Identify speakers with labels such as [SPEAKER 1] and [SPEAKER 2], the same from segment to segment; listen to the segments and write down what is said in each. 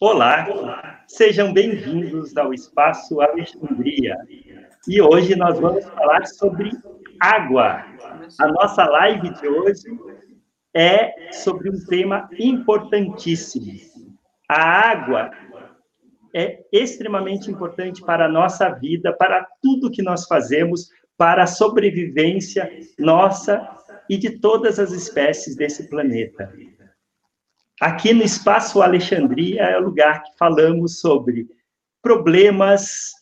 [SPEAKER 1] Olá, sejam bem-vindos ao Espaço Alexandria. E hoje nós vamos falar sobre água. A nossa live de hoje é sobre um tema importantíssimo. A água é extremamente importante para a nossa vida, para tudo que nós fazemos, para a sobrevivência nossa e de todas as espécies desse planeta. Aqui no Espaço Alexandria é o lugar que falamos sobre problemas,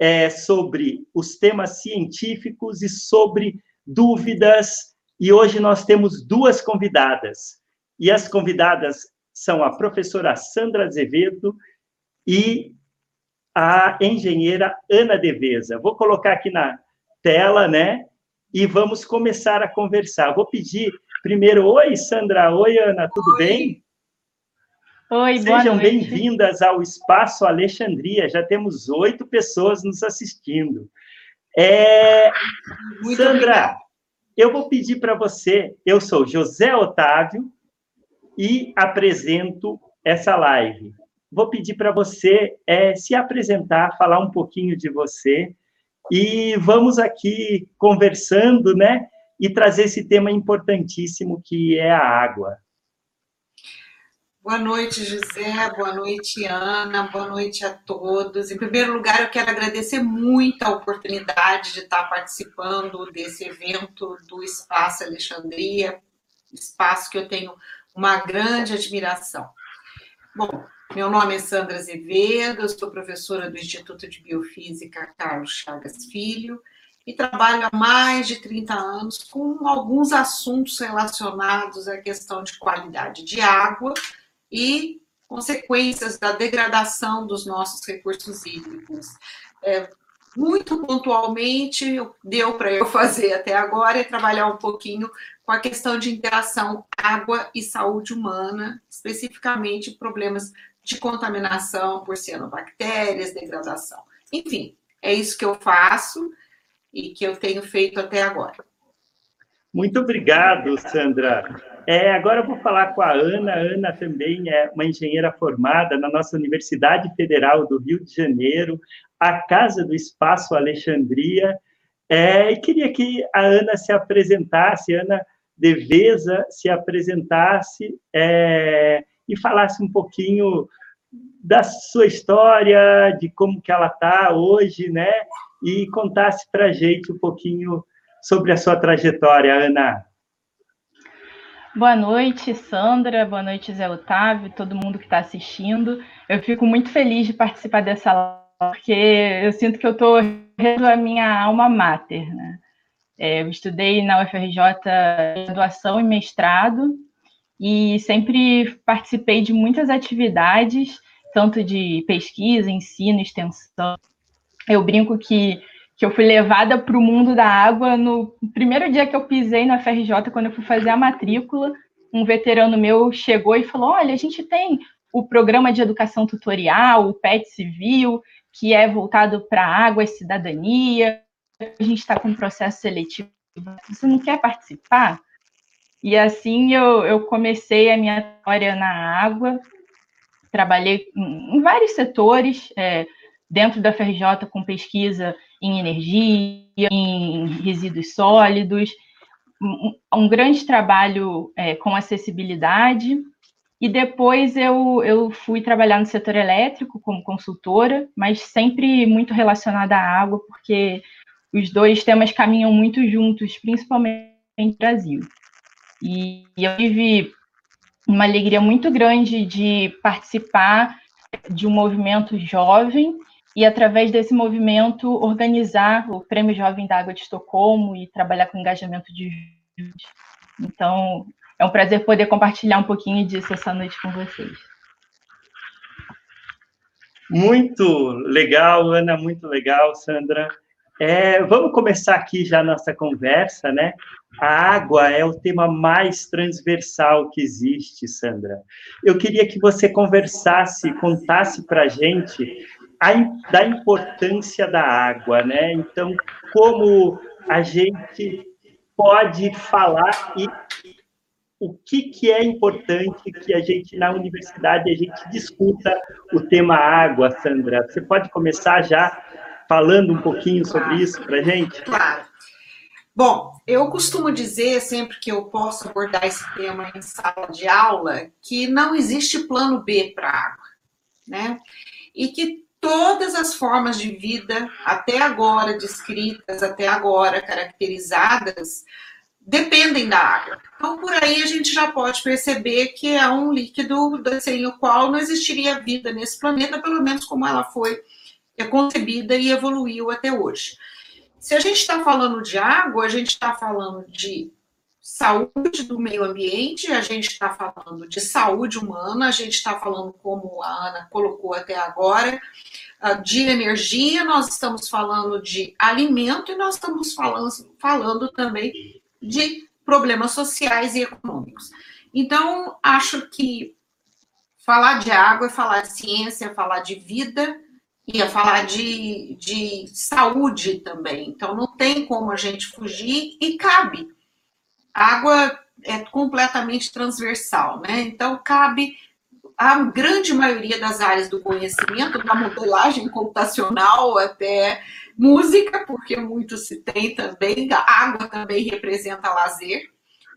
[SPEAKER 1] é, sobre os temas científicos e sobre dúvidas. E hoje nós temos duas convidadas. E as convidadas são a professora Sandra Azevedo e a engenheira Ana Deveza. Vou colocar aqui na tela, né? E vamos começar a conversar. Vou pedir primeiro, oi, Sandra, oi, Ana, tudo oi. bem?
[SPEAKER 2] Oi,
[SPEAKER 1] Sejam bem-vindas ao Espaço Alexandria. Já temos oito pessoas nos assistindo. É... Sandra, obrigado. eu vou pedir para você. Eu sou José Otávio e apresento essa live. Vou pedir para você é, se apresentar, falar um pouquinho de você e vamos aqui conversando, né? E trazer esse tema importantíssimo que é a água.
[SPEAKER 3] Boa noite, José. Boa noite, Ana. Boa noite a todos. Em primeiro lugar, eu quero agradecer muito a oportunidade de estar participando desse evento do Espaço Alexandria, espaço que eu tenho uma grande admiração. Bom, meu nome é Sandra Azevedo, sou professora do Instituto de Biofísica Carlos Chagas Filho e trabalho há mais de 30 anos com alguns assuntos relacionados à questão de qualidade de água e consequências da degradação dos nossos recursos hídricos. É, muito pontualmente, deu para eu fazer até agora é trabalhar um pouquinho com a questão de interação água e saúde humana, especificamente problemas de contaminação por cianobactérias, degradação. Enfim, é isso que eu faço e que eu tenho feito até agora.
[SPEAKER 1] Muito obrigado, Sandra. É, agora eu vou falar com a Ana. A Ana também é uma engenheira formada na nossa Universidade Federal do Rio de Janeiro, a Casa do Espaço Alexandria. É, e queria que a Ana se apresentasse, Ana Deveza se apresentasse é, e falasse um pouquinho da sua história, de como que ela está hoje, né? E contasse para a gente um pouquinho sobre a sua trajetória, Ana.
[SPEAKER 2] Boa noite, Sandra. Boa noite, Zé Otávio, todo mundo que está assistindo. Eu fico muito feliz de participar dessa live, porque eu sinto que eu estou realizando a minha alma mater. Né? É, eu estudei na UFRJ graduação e mestrado, e sempre participei de muitas atividades, tanto de pesquisa, ensino, extensão. Eu brinco que que eu fui levada para o mundo da água no primeiro dia que eu pisei na FRJ, quando eu fui fazer a matrícula. Um veterano meu chegou e falou: Olha, a gente tem o programa de educação tutorial, o PET Civil, que é voltado para água e cidadania. A gente está com um processo seletivo. Você não quer participar? E assim eu, eu comecei a minha história na água. Trabalhei em, em vários setores, é, dentro da FRJ com pesquisa em energia, em resíduos sólidos, um, grande trabalho é, com acessibilidade. E depois eu, eu fui trabalhar no setor elétrico como consultora, mas sempre muito relacionada à água, porque os dois temas caminham muito juntos, principalmente no Brasil. E eu tive uma alegria muito grande de participar de um movimento jovem e, através desse movimento, organizar o Prêmio Jovem da Água de Estocolmo e trabalhar com engajamento de jovens. Então, é um prazer poder compartilhar um pouquinho disso essa noite com vocês.
[SPEAKER 1] Muito legal, Ana, muito legal, Sandra. É, vamos começar aqui já a nossa conversa, né? A água é o tema mais transversal que existe, Sandra. Eu queria que você conversasse, contasse para a gente a, da importância da água, né? Então, como a gente pode falar e o que, que é importante que a gente, na universidade, a gente discuta o tema água, Sandra? Você pode começar já falando um pouquinho sobre isso para a gente?
[SPEAKER 3] Claro. Bom, eu costumo dizer, sempre que eu posso abordar esse tema em sala de aula, que não existe plano B para água, né? E que todas as formas de vida, até agora descritas, até agora caracterizadas, dependem da água. Então, por aí a gente já pode perceber que é um líquido sem o qual não existiria vida nesse planeta, pelo menos como ela foi concebida e evoluiu até hoje. Se a gente está falando de água, a gente está falando de saúde do meio ambiente, a gente está falando de saúde humana, a gente está falando, como a Ana colocou até agora, ah, de energia, nós estamos falando de alimento e nós estamos falando, falando também de problemas sociais e econômicos. Então, acho que falar de água é falar de ciência, é falar de vida e é falar de, de saúde também. Então, não tem como a gente fugir e cabe. Água é completamente transversal, né? Então, cabe a grande maioria das áreas do conhecimento, da modelagem computacional até música, porque muito se tem também, a água também representa lazer.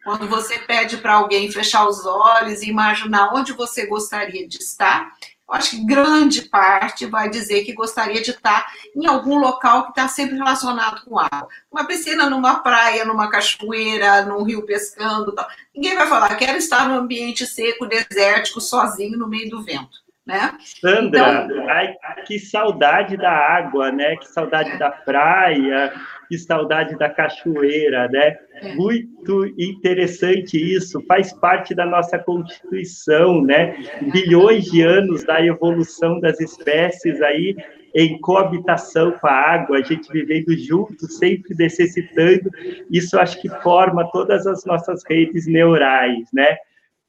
[SPEAKER 3] Quando você pede para alguém fechar os olhos e imaginar onde você gostaria de estar, acho que grande parte vai dizer que gostaria de estar em algum local que está sempre relacionado com água. Uma piscina, numa praia, numa cachoeira, num rio pescando. Tal. Ninguém vai falar, quero estar num ambiente seco, desértico, sozinho, no meio do vento. Né?
[SPEAKER 1] Sandra, então, ai, que saudade da água, né? Que saudade é. da praia, que saudade da cachoeira, né? É. Muito interessante isso, faz parte da nossa Constituição, né? Bilhões de anos da evolução das espécies aí em coabitação com a água, a gente vivendo junto, sempre necessitando, isso acho que forma todas as nossas redes neurais, né?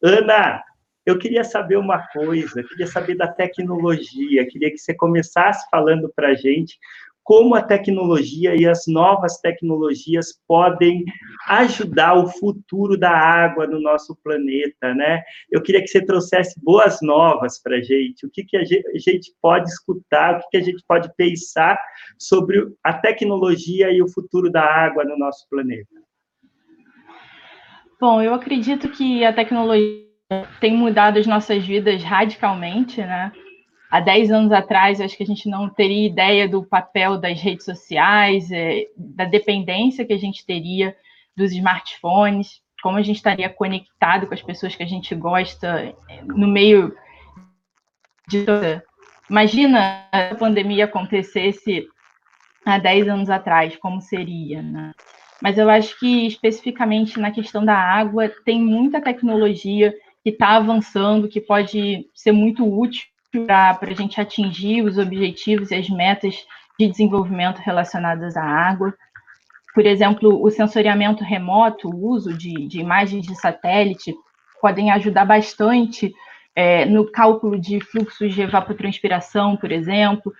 [SPEAKER 1] Ana, eu queria saber uma coisa, queria saber da tecnologia, queria que você começasse falando para a gente como a tecnologia e as novas tecnologias podem ajudar o futuro da água no nosso planeta, né? Eu queria que você trouxesse boas novas para a gente, o que, que a gente pode escutar, o que, que a gente pode pensar sobre a tecnologia e o futuro da água no nosso planeta.
[SPEAKER 2] Bom, eu acredito que a tecnologia tem mudado as nossas vidas radicalmente, né? Há 10 anos atrás, acho que a gente não teria ideia do papel das redes sociais, é, da dependência que a gente teria dos smartphones, como a gente estaria conectado com as pessoas que a gente gosta é, no meio de toda. Imagina a pandemia acontecesse há 10 anos atrás, como seria, né? Mas eu acho que especificamente na questão da água tem muita tecnologia que está avançando, que pode ser muito útil para a gente atingir os objetivos e as metas de desenvolvimento relacionadas à água. Por exemplo, o sensoriamento remoto, o uso de, de imagens de satélite, podem ajudar bastante é, no cálculo de fluxos de evapotranspiração, por exemplo,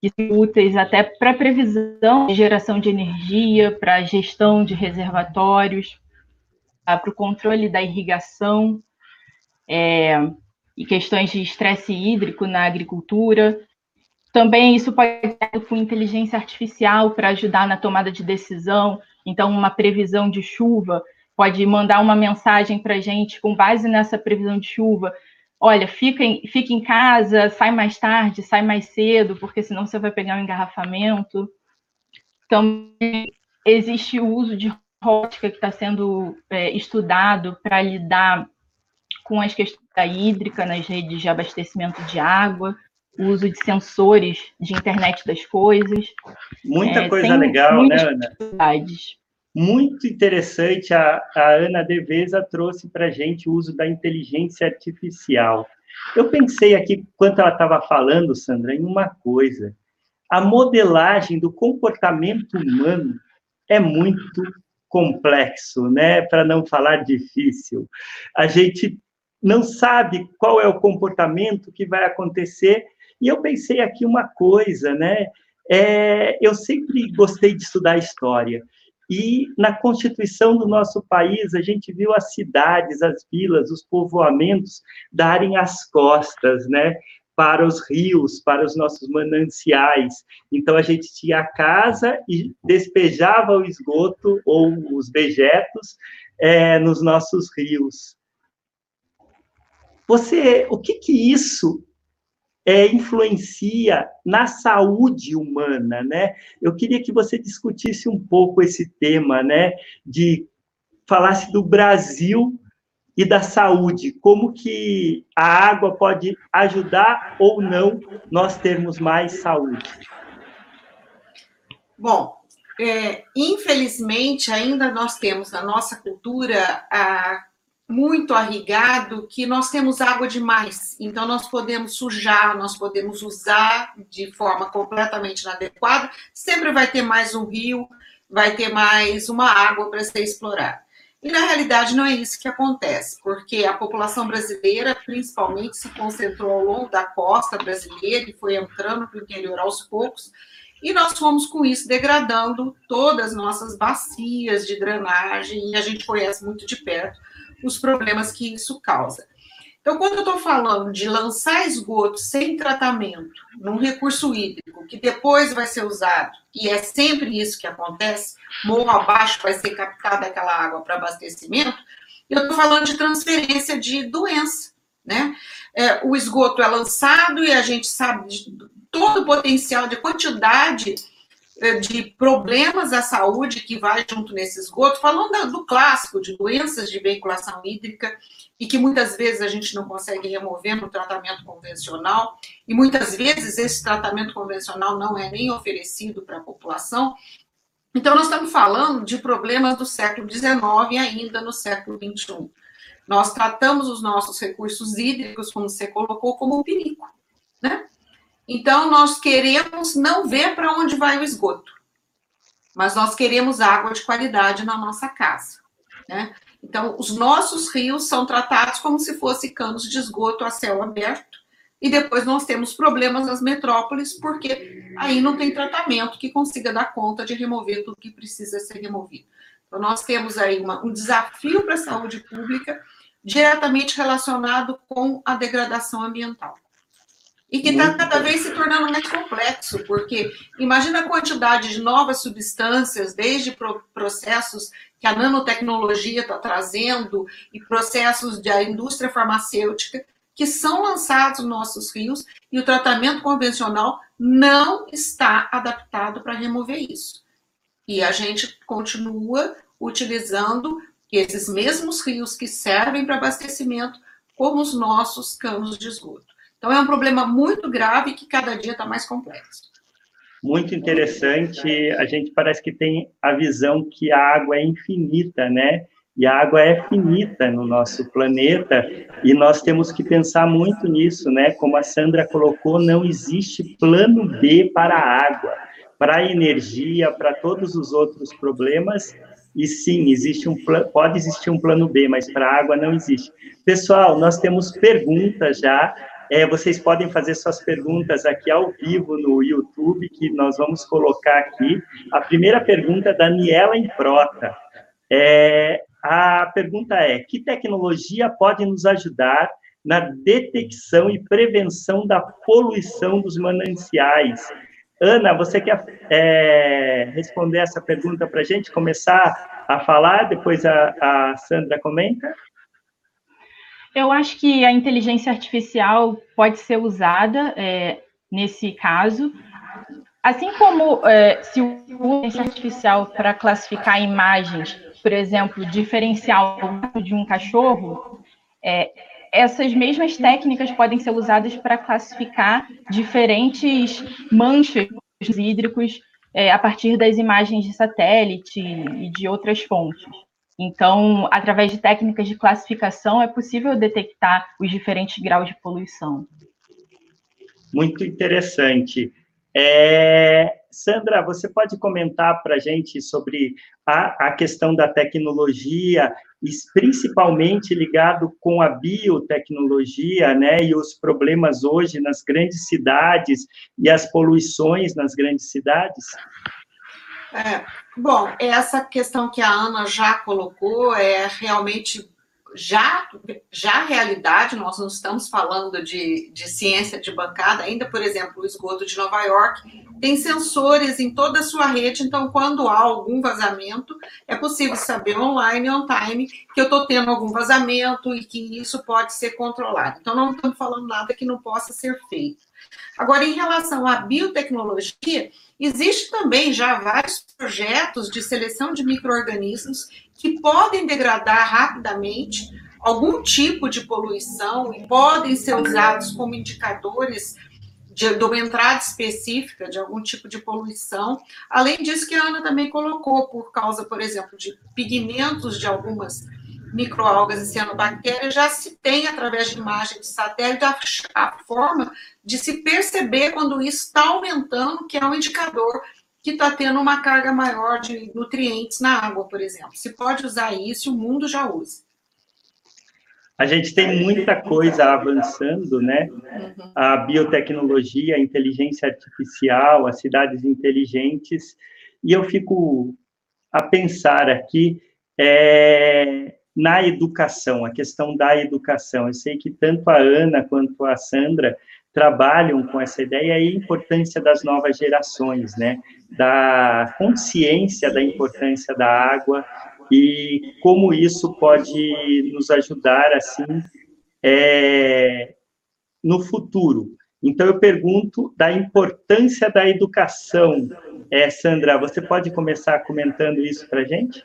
[SPEAKER 2] que são úteis até para previsão de geração de energia, para gestão de reservatórios, para o controle da irrigação, é, e questões de estresse hídrico na agricultura. Também isso pode ser com inteligência artificial para ajudar na tomada de decisão. Então, uma previsão de chuva pode mandar uma mensagem para a gente com base nessa previsão de chuva. Olha, fica em, fica em casa, sai mais tarde, sai mais cedo, porque senão você vai pegar um engarrafamento. Também existe o uso de robótica que está sendo é, estudado para lidar com as questões da hídrica nas redes de abastecimento de água, o uso de sensores de internet das coisas.
[SPEAKER 1] Muita é, coisa legal, né, Ana? Muito interessante. A, a Ana Devesa trouxe para a gente o uso da inteligência artificial. Eu pensei aqui, enquanto ela estava falando, Sandra, em uma coisa. A modelagem do comportamento humano é muito complexo, né? Para não falar difícil. A gente não sabe qual é o comportamento que vai acontecer. E eu pensei aqui uma coisa, né? É, eu sempre gostei de estudar história. E na constituição do nosso país, a gente viu as cidades, as vilas, os povoamentos darem as costas, né? Para os rios, para os nossos mananciais. Então, a gente tinha a casa e despejava o esgoto ou os dejetos é, nos nossos rios. Você, o que que isso é, influencia na saúde humana, né? Eu queria que você discutisse um pouco esse tema, né? De falasse do Brasil e da saúde, como que a água pode ajudar ou não nós termos mais saúde.
[SPEAKER 3] Bom, é, infelizmente ainda nós temos na nossa cultura a muito arrigado que nós temos água demais, então nós podemos sujar, nós podemos usar de forma completamente inadequada, sempre vai ter mais um rio, vai ter mais uma água para ser explorada. E na realidade não é isso que acontece, porque a população brasileira principalmente se concentrou ao longo da costa brasileira e foi entrando para o interior aos poucos, e nós fomos com isso degradando todas as nossas bacias de drenagem, e a gente conhece muito de perto os problemas que isso causa. Então, quando eu estou falando de lançar esgoto sem tratamento num recurso hídrico, que depois vai ser usado, e é sempre isso que acontece, morro abaixo vai ser captada aquela água para abastecimento, eu estou falando de transferência de doença, né? É, o esgoto é lançado e a gente sabe de todo o potencial de quantidade de problemas à saúde que vai junto nesse esgoto, falando do clássico de doenças de veiculação hídrica e que muitas vezes a gente não consegue remover no tratamento convencional, e muitas vezes esse tratamento convencional não é nem oferecido para a população. Então, nós estamos falando de problemas do século XIX e ainda no século XXI. Nós tratamos os nossos recursos hídricos, como você colocou, como um perigo, né? Então, nós queremos não ver para onde vai o esgoto, mas nós queremos água de qualidade na nossa casa. Né? Então, os nossos rios são tratados como se fossem canos de esgoto a céu aberto, e depois nós temos problemas nas metrópoles, porque aí não tem tratamento que consiga dar conta de remover tudo que precisa ser removido. Então, nós temos aí uma, um desafio para a saúde pública diretamente relacionado com a degradação ambiental e que está cada vez se tornando mais complexo, porque imagina a quantidade de novas substâncias, desde processos que a nanotecnologia está trazendo e processos da indústria farmacêutica que são lançados nos nossos rios e o tratamento convencional não está adaptado para remover isso. E a gente continua utilizando esses mesmos rios que servem para abastecimento como os nossos canos de esgoto. Então, é um problema muito grave que cada dia está mais complexo.
[SPEAKER 1] Muito interessante. A gente parece que tem a visão que a água é infinita, né? E a água é finita no nosso planeta, e nós temos que pensar muito nisso, né? Como a Sandra colocou, não existe plano B para a água, para a energia, para todos os outros problemas. E sim, existe um pode existir um plano B, mas para a água não existe. Pessoal, nós temos perguntas já é, vocês podem fazer suas perguntas aqui ao vivo no YouTube, que nós vamos colocar aqui. A primeira pergunta é Daniela Improta. É, a pergunta é: que tecnologia pode nos ajudar na detecção e prevenção da poluição dos mananciais? Ana, você quer é, responder essa pergunta para a gente? Começar a falar, depois a, a Sandra comenta?
[SPEAKER 2] Eu acho que a inteligência artificial pode ser usada é, nesse caso, assim como é, se usa a inteligência artificial para classificar imagens, por exemplo, diferencial de um cachorro, é, essas mesmas técnicas podem ser usadas para classificar diferentes manchas hídricos é, a partir das imagens de satélite e de outras fontes. Então, através de técnicas de classificação, é possível detectar os diferentes graus de poluição.
[SPEAKER 1] Muito interessante. É, Sandra, você pode comentar para a gente sobre a, a, questão da tecnologia, principalmente ligado com a biotecnologia, né, e os problemas hoje nas grandes cidades e as poluições nas grandes cidades?
[SPEAKER 3] É, bom, essa questão que a Ana já colocou é realmente já, já realidade, nós não estamos falando de, de ciência de bancada, ainda, por exemplo, o esgoto de Nova York tem sensores em toda a sua rede, então, quando há algum vazamento, é possível saber online, on time, que eu estou tendo algum vazamento e que isso pode ser controlado. Então, não estamos falando nada que não possa ser feito. Agora, em relação à biotecnologia, existe também já vários projetos de seleção de micro-organismos que podem degradar rapidamente algum tipo de poluição e podem ser usados como indicadores de, de, uma entrada específica de algum tipo de poluição. Além disso, que a Ana também colocou, por causa, por exemplo, de pigmentos de algumas microalgas e cianobactérias, já se tem, através de imagem de satélite, a, a forma de se perceber quando isso está aumentando, que é um indicador que está tendo uma carga maior de nutrientes na água, por exemplo. Se pode usar isso, o mundo já usa.
[SPEAKER 1] A gente tem muita coisa avançando, né? Uhum. A biotecnologia, a inteligência artificial, as cidades inteligentes, e eu fico a pensar aqui é, na educação, a questão da educação. Eu sei que tanto a Ana quanto a Sandra trabalham com essa ideia e a importância das novas gerações, né? Da consciência da importância da água e como isso pode nos ajudar, assim, é, no futuro. Então, eu pergunto da importância da educação. É, Sandra, você pode começar comentando isso para gente?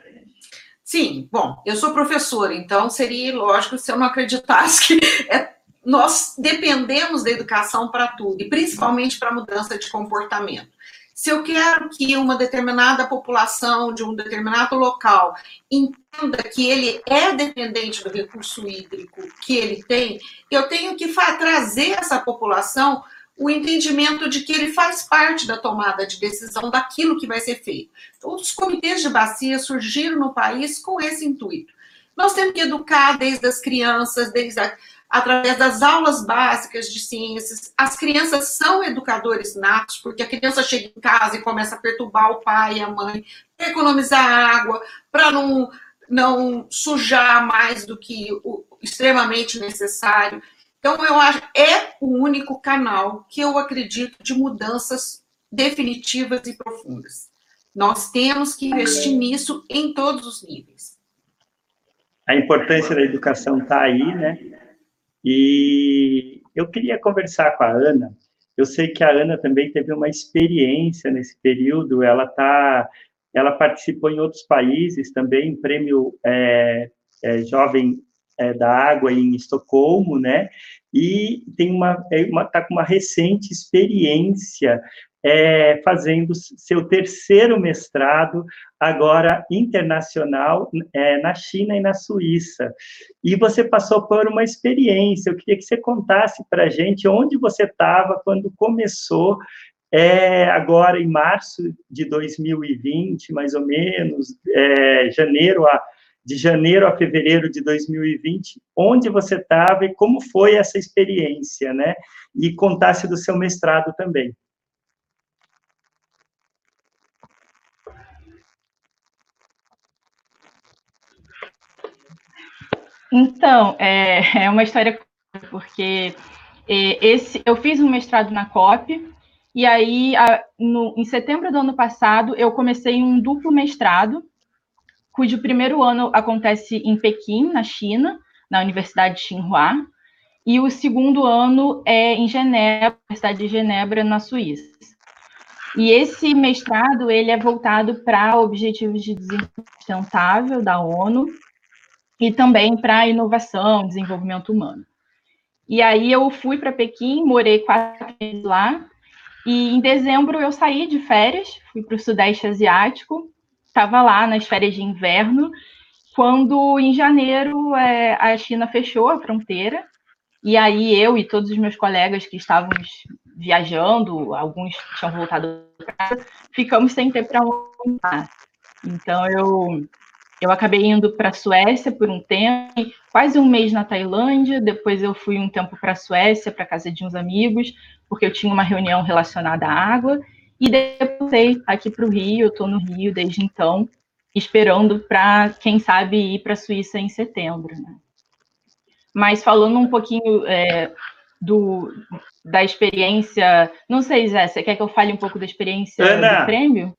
[SPEAKER 3] Sim, bom, eu sou professora, então seria lógico se eu não acreditasse que é, nós dependemos da educação para tudo, e principalmente para mudança de comportamento. Se eu quero que uma determinada população de um determinado local entenda que ele é dependente do recurso hídrico que ele tem, eu tenho que trazer essa população o entendimento de que ele faz parte da tomada de decisão daquilo que vai ser feito. Então, os comitês de bacia surgiram no país com esse intuito. Nós temos que educar desde as crianças, desde a, através das aulas básicas de ciências. As crianças são educadores natos, porque a criança chega em casa e começa a perturbar o pai e a mãe, para economizar água, para não, não sujar mais do que o extremamente necessário. Então, eu acho é o único canal que eu acredito de mudanças definitivas e profundas. Nós temos que investir nisso em todos os níveis.
[SPEAKER 1] A importância da educação está aí, né? E eu queria conversar com a Ana. Eu sei que a Ana também teve uma experiência nesse período. Ela tá, ela participou em outros países também, prêmio é, é, jovem é, da água em Estocolmo, né? E tem uma é com uma recente experiência é, fazendo seu terceiro mestrado, agora internacional, é, na China e na Suíça. E você passou por uma experiência, eu queria que você contasse para a gente onde você estava quando começou, é, agora em março de 2020, mais ou menos, é, janeiro a de janeiro a fevereiro de 2020, onde você estava e como foi essa experiência, né? E contasse do seu mestrado também.
[SPEAKER 2] Então, é, é uma história porque é, esse, eu fiz um mestrado na COP, e aí, a, no, em setembro do ano passado, eu comecei um duplo mestrado, cujo primeiro ano acontece em Pequim, na China, na Universidade de Tsinghua, e o segundo ano é em Genebra, Universidade de Genebra, na Suíça. E esse mestrado ele é voltado para objetivos de desenvolvimento sustentável da ONU e também para inovação, desenvolvimento humano. E aí eu fui para Pequim, morei quatro meses lá, e em dezembro eu saí de férias, fui para o Sudeste Asiático, estava lá nas férias de inverno, quando em janeiro é, a China fechou a fronteira, e aí eu e todos os meus colegas que estávamos viajando, alguns tinham voltado para casa, ficamos sem ter para onde ir. Então eu eu acabei indo para a Suécia por um tempo, quase um mês na Tailândia, depois eu fui um tempo para a Suécia, para casa de uns amigos, porque eu tinha uma reunião relacionada à água, E depois aqui para o Rio, eu estou no Rio desde então, esperando para, quem sabe, ir para a Suíça em setembro. Né? Mas falando um pouquinho é, do, da experiência, não sei, Zé, você quer que eu fale um pouco da experiência Ana, do prêmio?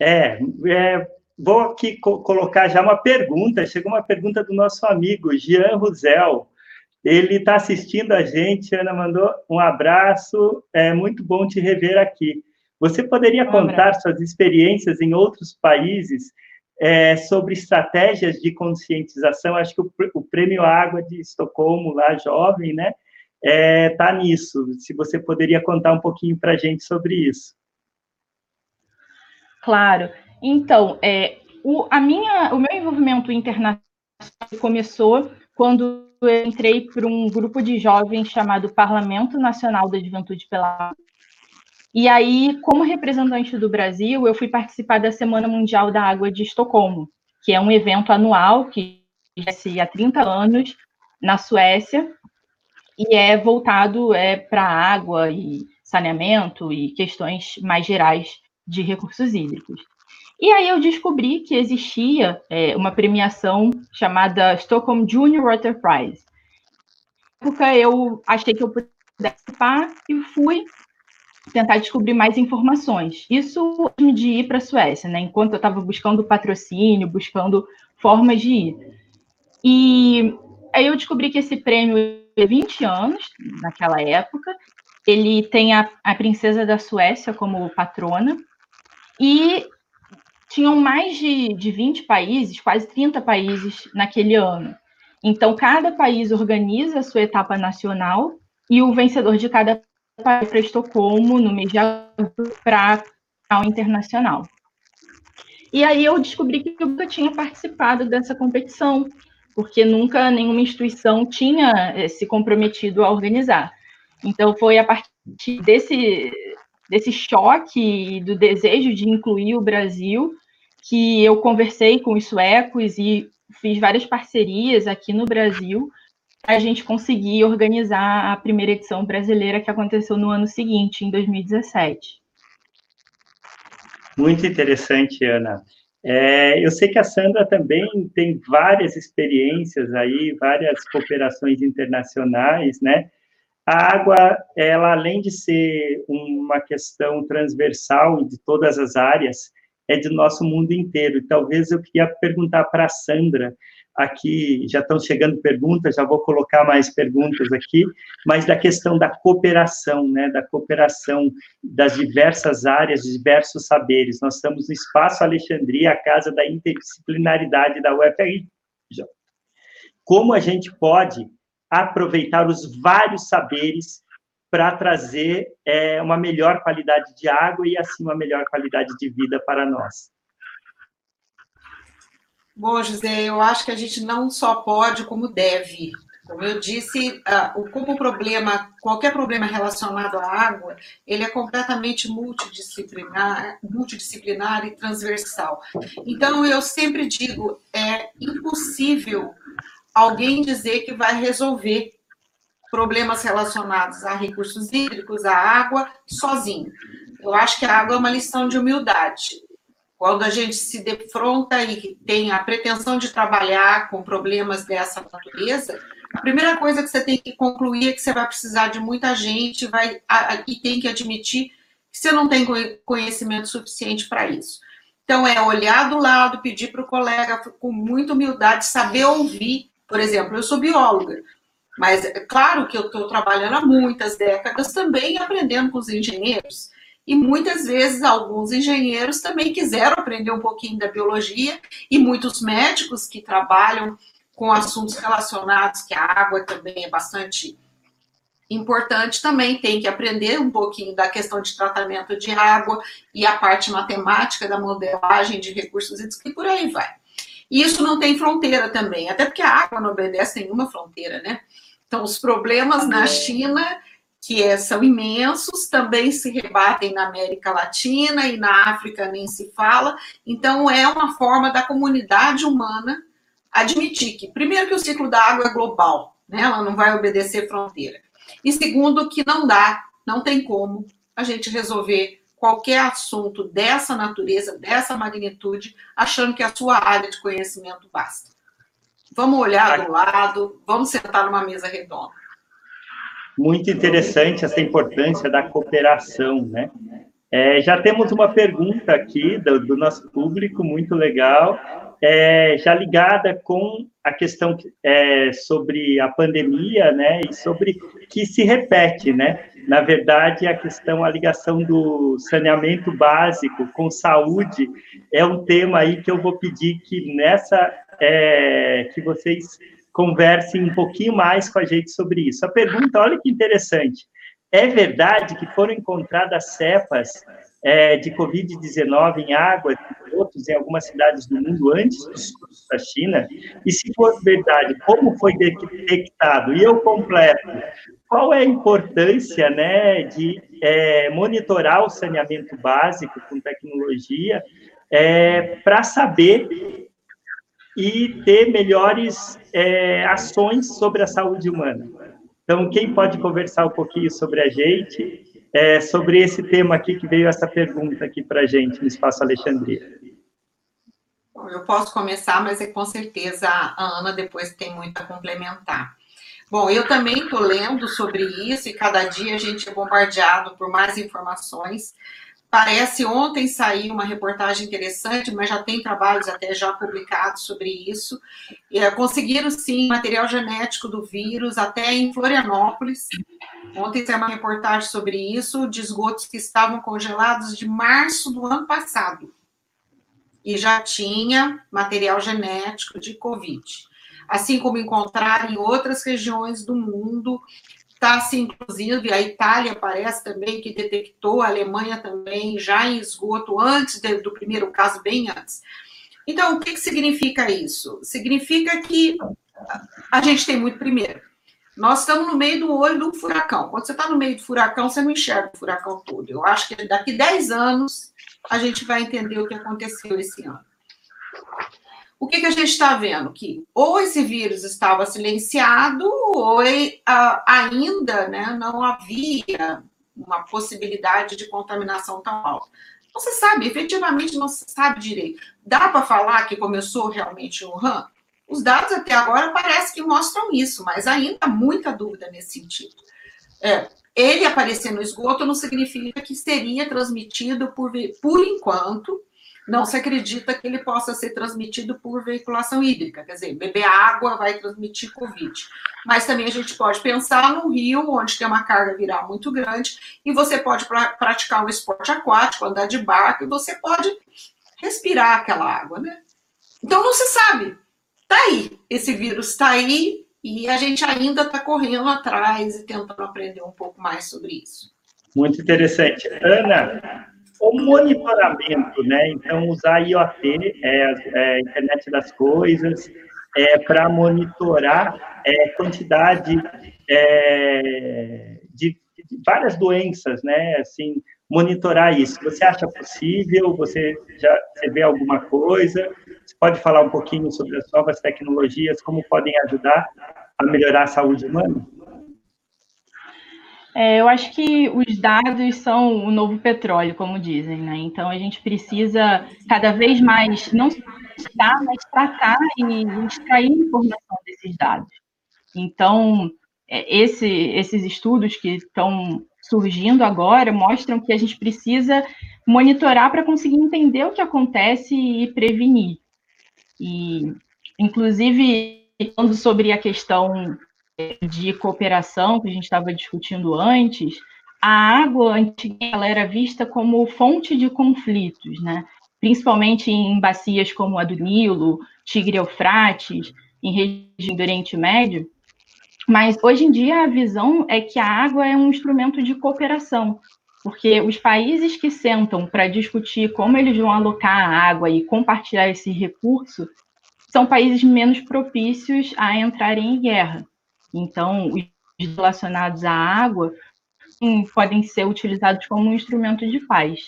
[SPEAKER 1] É, é vou aqui co colocar já uma pergunta. Chegou uma pergunta do nosso amigo Jean Ruzel. Ele está assistindo a gente. Ana mandou um abraço. É muito bom te rever aqui. Você poderia contar suas experiências em outros países é, sobre estratégias de conscientização? Acho que o, o Prêmio Água de Estocolmo, lá jovem, né, está é, tá nisso. Se você poderia contar um pouquinho para a gente sobre isso.
[SPEAKER 2] Claro. Então, é, o, a minha, o meu envolvimento internacional começou quando eu entrei para um grupo de jovens chamado Parlamento Nacional da Juventude pela e aí, como representante do Brasil, eu fui participar da Semana Mundial da Água de Estocolmo, que é um evento anual que acontece há 30 anos na Suécia e é voltado é, para água e saneamento e questões mais gerais de recursos hídricos. E aí eu descobri que existia é, uma premiação chamada Stockholm Junior Water Prize. Na época eu achei que eu pudesse participar e fui tentar descobrir mais informações. Isso de ir para a Suécia, né? Enquanto eu estava buscando patrocínio, buscando formas de ir. E aí eu descobri que esse prêmio é 20 anos, naquela época. Ele tem a, a princesa da Suécia como patrona. E tinham mais de, de 20 países, quase 30 países naquele ano. Então, cada país organiza a sua etapa nacional e o vencedor de cada para Estocolmo no mês de agosto para a internacional. E aí eu descobri que eu nunca tinha participado dessa competição, porque nunca nenhuma instituição tinha eh, se comprometido a organizar. Então foi a partir desse desse choque do desejo de incluir o Brasil que eu conversei com os suecos e fiz várias parcerias aqui no Brasil a gente conseguir organizar a primeira edição brasileira que aconteceu no ano seguinte, em 2017.
[SPEAKER 1] Muito interessante, Ana. É, eu sei que a Sandra também tem várias experiências aí, várias cooperações internacionais, né? A água, ela além de ser uma questão transversal de todas as áreas, é do nosso mundo inteiro. Talvez eu queria perguntar para a Sandra, aqui já estão chegando perguntas, já vou colocar mais perguntas aqui, mas da questão da cooperação, né, da cooperação das diversas áreas, diversos saberes. Nós estamos no Espaço Alexandria, a casa da interdisciplinaridade da UFRJ. Como a gente pode aproveitar os vários saberes para trazer é, uma melhor qualidade de água e, assim, uma melhor qualidade de vida para nós.
[SPEAKER 3] Bom, José, eu acho que a gente não só pode, como deve. Como eu disse, como problema, qualquer problema relacionado à água, ele é completamente multidisciplinar, multidisciplinar e transversal. Então, eu sempre digo, é impossível alguém dizer que vai resolver problemas relacionados a recursos hídricos, à água, sozinho. Eu acho que a água é uma lição de humildade. Quando a gente se defronta e tem a pretensão de trabalhar com problemas dessa natureza, a primeira coisa que você tem que concluir é que você vai precisar de muita gente vai, e tem que admitir que você não tem conhecimento suficiente para isso. Então, é olhar do lado, pedir para o colega com muita humildade, saber ouvir. Por exemplo, eu sou bióloga. Mas é claro que eu estou trabalhando há muitas décadas também aprendendo com os engenheiros. E muitas vezes alguns engenheiros também quiseram aprender um pouquinho da biologia, e muitos médicos que trabalham com assuntos relacionados, que a água também é bastante importante, também tem que aprender um pouquinho da questão de tratamento de água e a parte matemática da modelagem de recursos e por aí vai. E isso não tem fronteira também, até porque a água não obedece nenhuma fronteira, né? Então, os problemas na China, que é, são imensos, também se rebatem na América Latina e na África nem se fala. Então, é uma forma da comunidade humana admitir que, primeiro, que o ciclo da água é global, né? ela não vai obedecer fronteira. E segundo, que não dá, não tem como a gente resolver qualquer assunto dessa natureza, dessa magnitude, achando que a sua área de conhecimento basta. Vamos olhar do lado, vamos sentar numa mesa redonda.
[SPEAKER 1] Muito interessante essa importância da cooperação, né? É, já temos uma pergunta aqui do, do nosso público, muito legal, é, já ligada com a questão é, sobre a pandemia, né, e sobre que se repete, né, na verdade, a questão, a ligação do saneamento básico com saúde é um tema aí que eu vou pedir que nessa, é, que vocês conversem um pouquinho mais com a gente sobre isso. A pergunta, olha que interessante, é verdade que foram encontradas cepas é, de Covid-19 em água de outros em algumas cidades do mundo antes da China? E se for verdade, como foi detectado? E eu completo, qual é a importância né, de é, monitorar o saneamento básico com tecnologia é, para saber e ter melhores é, ações sobre a saúde humana? Então, quem pode conversar um pouquinho sobre a gente? é, sobre esse tema aqui que veio essa pergunta aqui para a gente no Espaço Alexandria.
[SPEAKER 3] Eu posso começar, mas é com certeza a Ana depois tem muito a complementar. Bom, eu também estou lendo sobre isso e cada dia a gente é bombardeado por mais informações. Parece ontem saiu uma reportagem interessante, mas já tem trabalhos até já publicados sobre isso. É, conseguiram sim material genético do vírus até em Florianópolis. Ontem saiu uma reportagem sobre isso, de esgotos que estavam congelados de março do ano passado. E já tinha material genético de Covid. Assim como encontrar em outras regiões do mundo Está, se inclusive, a Itália parece também que detectou, a Alemanha também, já em esgoto, antes do primeiro caso, bem antes. Então, o que, que significa isso? Significa que a gente tem muito primeiro. Nós estamos no meio do olho do furacão. Quando você está no meio do furacão, você não enxerga o furacão todo. Eu acho que daqui 10 anos a gente vai entender o que aconteceu esse ano o que, que a gente está vendo? Que ou esse vírus estava silenciado, ou ainda né, não havia uma possibilidade de contaminação tão alta. Não se sabe, efetivamente não se sabe direito. Dá para falar que começou realmente o RAM? Os dados até agora parece que mostram isso, mas ainda há muita dúvida nesse sentido. É, ele aparecer no esgoto não significa que seria transmitido por, por enquanto não se acredita que ele possa ser transmitido por veiculação hídrica, quer dizer, beber água vai transmitir Covid. Mas também a gente pode pensar num rio onde tem uma carga viral muito grande e você pode pra, praticar um esporte aquático, andar de barco e você pode respirar aquela água, né? Então não se sabe. Tá aí, esse vírus está aí e a gente ainda está correndo atrás e tentando aprender um pouco mais sobre isso.
[SPEAKER 1] Muito interessante. Ana, o monitoramento, né? Então, usar IoT, é, é, Internet das Coisas, é, para monitorar é, quantidade é, de, de, várias doenças, né? Assim, monitorar isso. Você acha possível? Você já você vê alguma coisa? Você pode falar um pouquinho sobre as novas tecnologias, como podem ajudar a melhorar a saúde humana?
[SPEAKER 2] É, eu acho que os dados são o novo petróleo, como dizem, né? Então a gente precisa cada vez mais não estar, mas tratar e extrair informação desses dados. Então, é, esse, esses estudos que estão surgindo agora mostram que a gente precisa monitorar para conseguir entender o que acontece e prevenir. E, inclusive, falando sobre a questão de cooperação que a gente estava discutindo antes, a água antiga ela era vista como fonte de conflitos, né? principalmente em bacias como a do Nilo, Tigre-Eufrates, em região do Oriente Médio. Mas hoje em dia a visão é que a água é um instrumento de cooperação, porque os países que sentam para discutir como eles vão alocar a água e compartilhar esse recurso são países menos propícios a entrarem em guerra. Então, os relacionados à água podem ser utilizados como um instrumento de paz.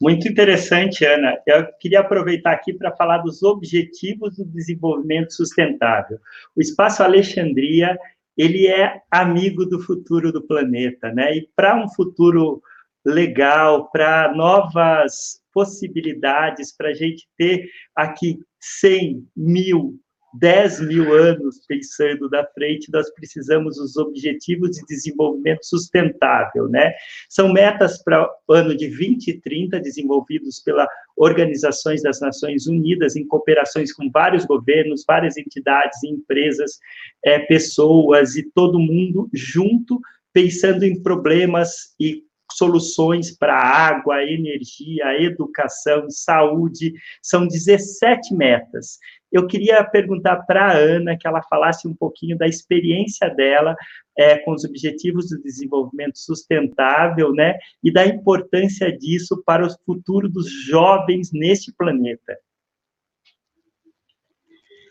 [SPEAKER 1] Muito interessante, Ana. Eu queria aproveitar aqui para falar dos objetivos do desenvolvimento sustentável. O Espaço Alexandria, ele é amigo do futuro do planeta, né? E para um futuro legal para novas possibilidades, para a gente ter aqui 100 mil 10 mil anos pensando da frente, nós precisamos os objetivos de desenvolvimento sustentável, né? São metas para o ano de 2030, desenvolvidos pela Organizações das Nações Unidas, em cooperações com vários governos, várias entidades, empresas, é, pessoas e todo mundo junto, pensando em problemas e soluções para água, energia, educação, saúde, são 17 metas. Eu queria perguntar para a Ana que ela falasse um pouquinho da experiência dela é, com os Objetivos do Desenvolvimento Sustentável, né, e da importância disso para o futuro dos jovens neste planeta.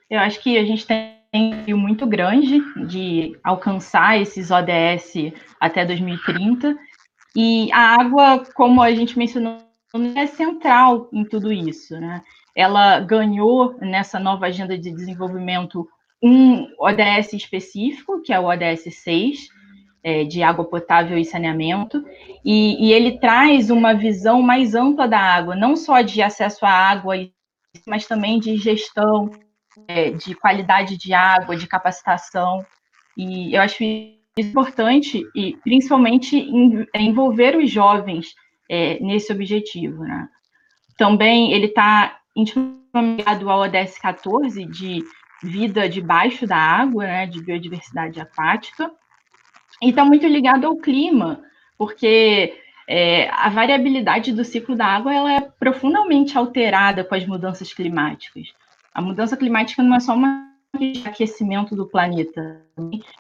[SPEAKER 2] Eu acho que a gente tem um desafio muito grande de alcançar esses ODS até 2030, e a água, como a gente mencionou, é central em tudo isso, né? Ela ganhou nessa nova agenda de desenvolvimento um ODS específico, que é o ODS 6, é, de água potável e saneamento, e, e, ele traz uma visão mais ampla da água, não só de acesso à água, mas também de gestão, é, de qualidade de água, de capacitação, e eu acho importante e principalmente é, envolver os jovens é, nesse objetivo. Né? Também ele está intimamente ligado ao ODS 14 de vida debaixo da água, né, de biodiversidade aquática, e está muito ligado ao clima, porque é, a variabilidade do ciclo da água ela é profundamente alterada com as mudanças climáticas. A mudança climática não é só uma de aquecimento do planeta,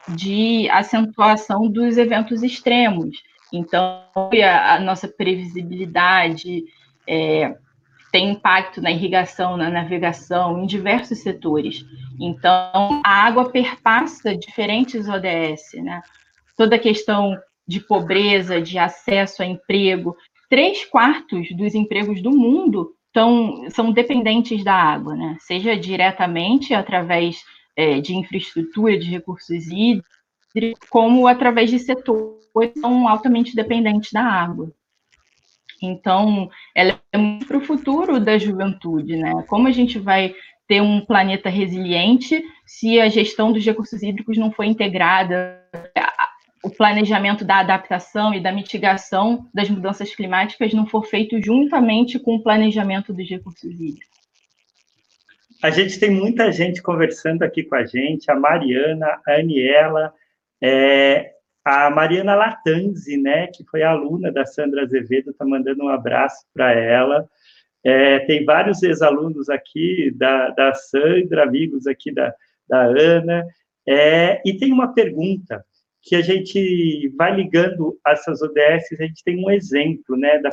[SPEAKER 2] de acentuação dos eventos extremos. Então, a, a nossa previsibilidade é, tem impacto na irrigação, na navegação, em diversos setores. Então, a água perpassa diferentes ODS, né? Toda a questão de pobreza, de acesso a emprego. Três quartos dos empregos do mundo são, são dependentes da água, né? seja diretamente através é, de infraestrutura, de recursos hídricos, como através de setores que são altamente dependentes da água. Então, ela é muito para o futuro da juventude, né? Como a gente vai ter um planeta resiliente se a gestão dos recursos hídricos não for integrada o planejamento da adaptação e da mitigação das mudanças climáticas não for feito juntamente com o planejamento dos recursos hídricos.
[SPEAKER 1] A gente tem muita gente conversando aqui com a gente, a Mariana, a Aniela, é, a Mariana Latanzi, né, que foi aluna da Sandra Azevedo, está mandando um abraço para ela. É, tem vários ex-alunos aqui da, da Sandra, amigos aqui da, da Ana. É, e tem uma pergunta que a gente vai ligando essas ODS, a gente tem um exemplo, né, da,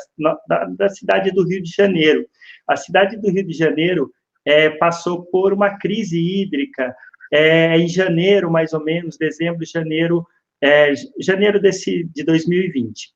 [SPEAKER 1] da, da cidade do Rio de Janeiro. A cidade do Rio de Janeiro é, passou por uma crise hídrica é, em janeiro, mais ou menos, dezembro, janeiro, é, janeiro desse, de 2020.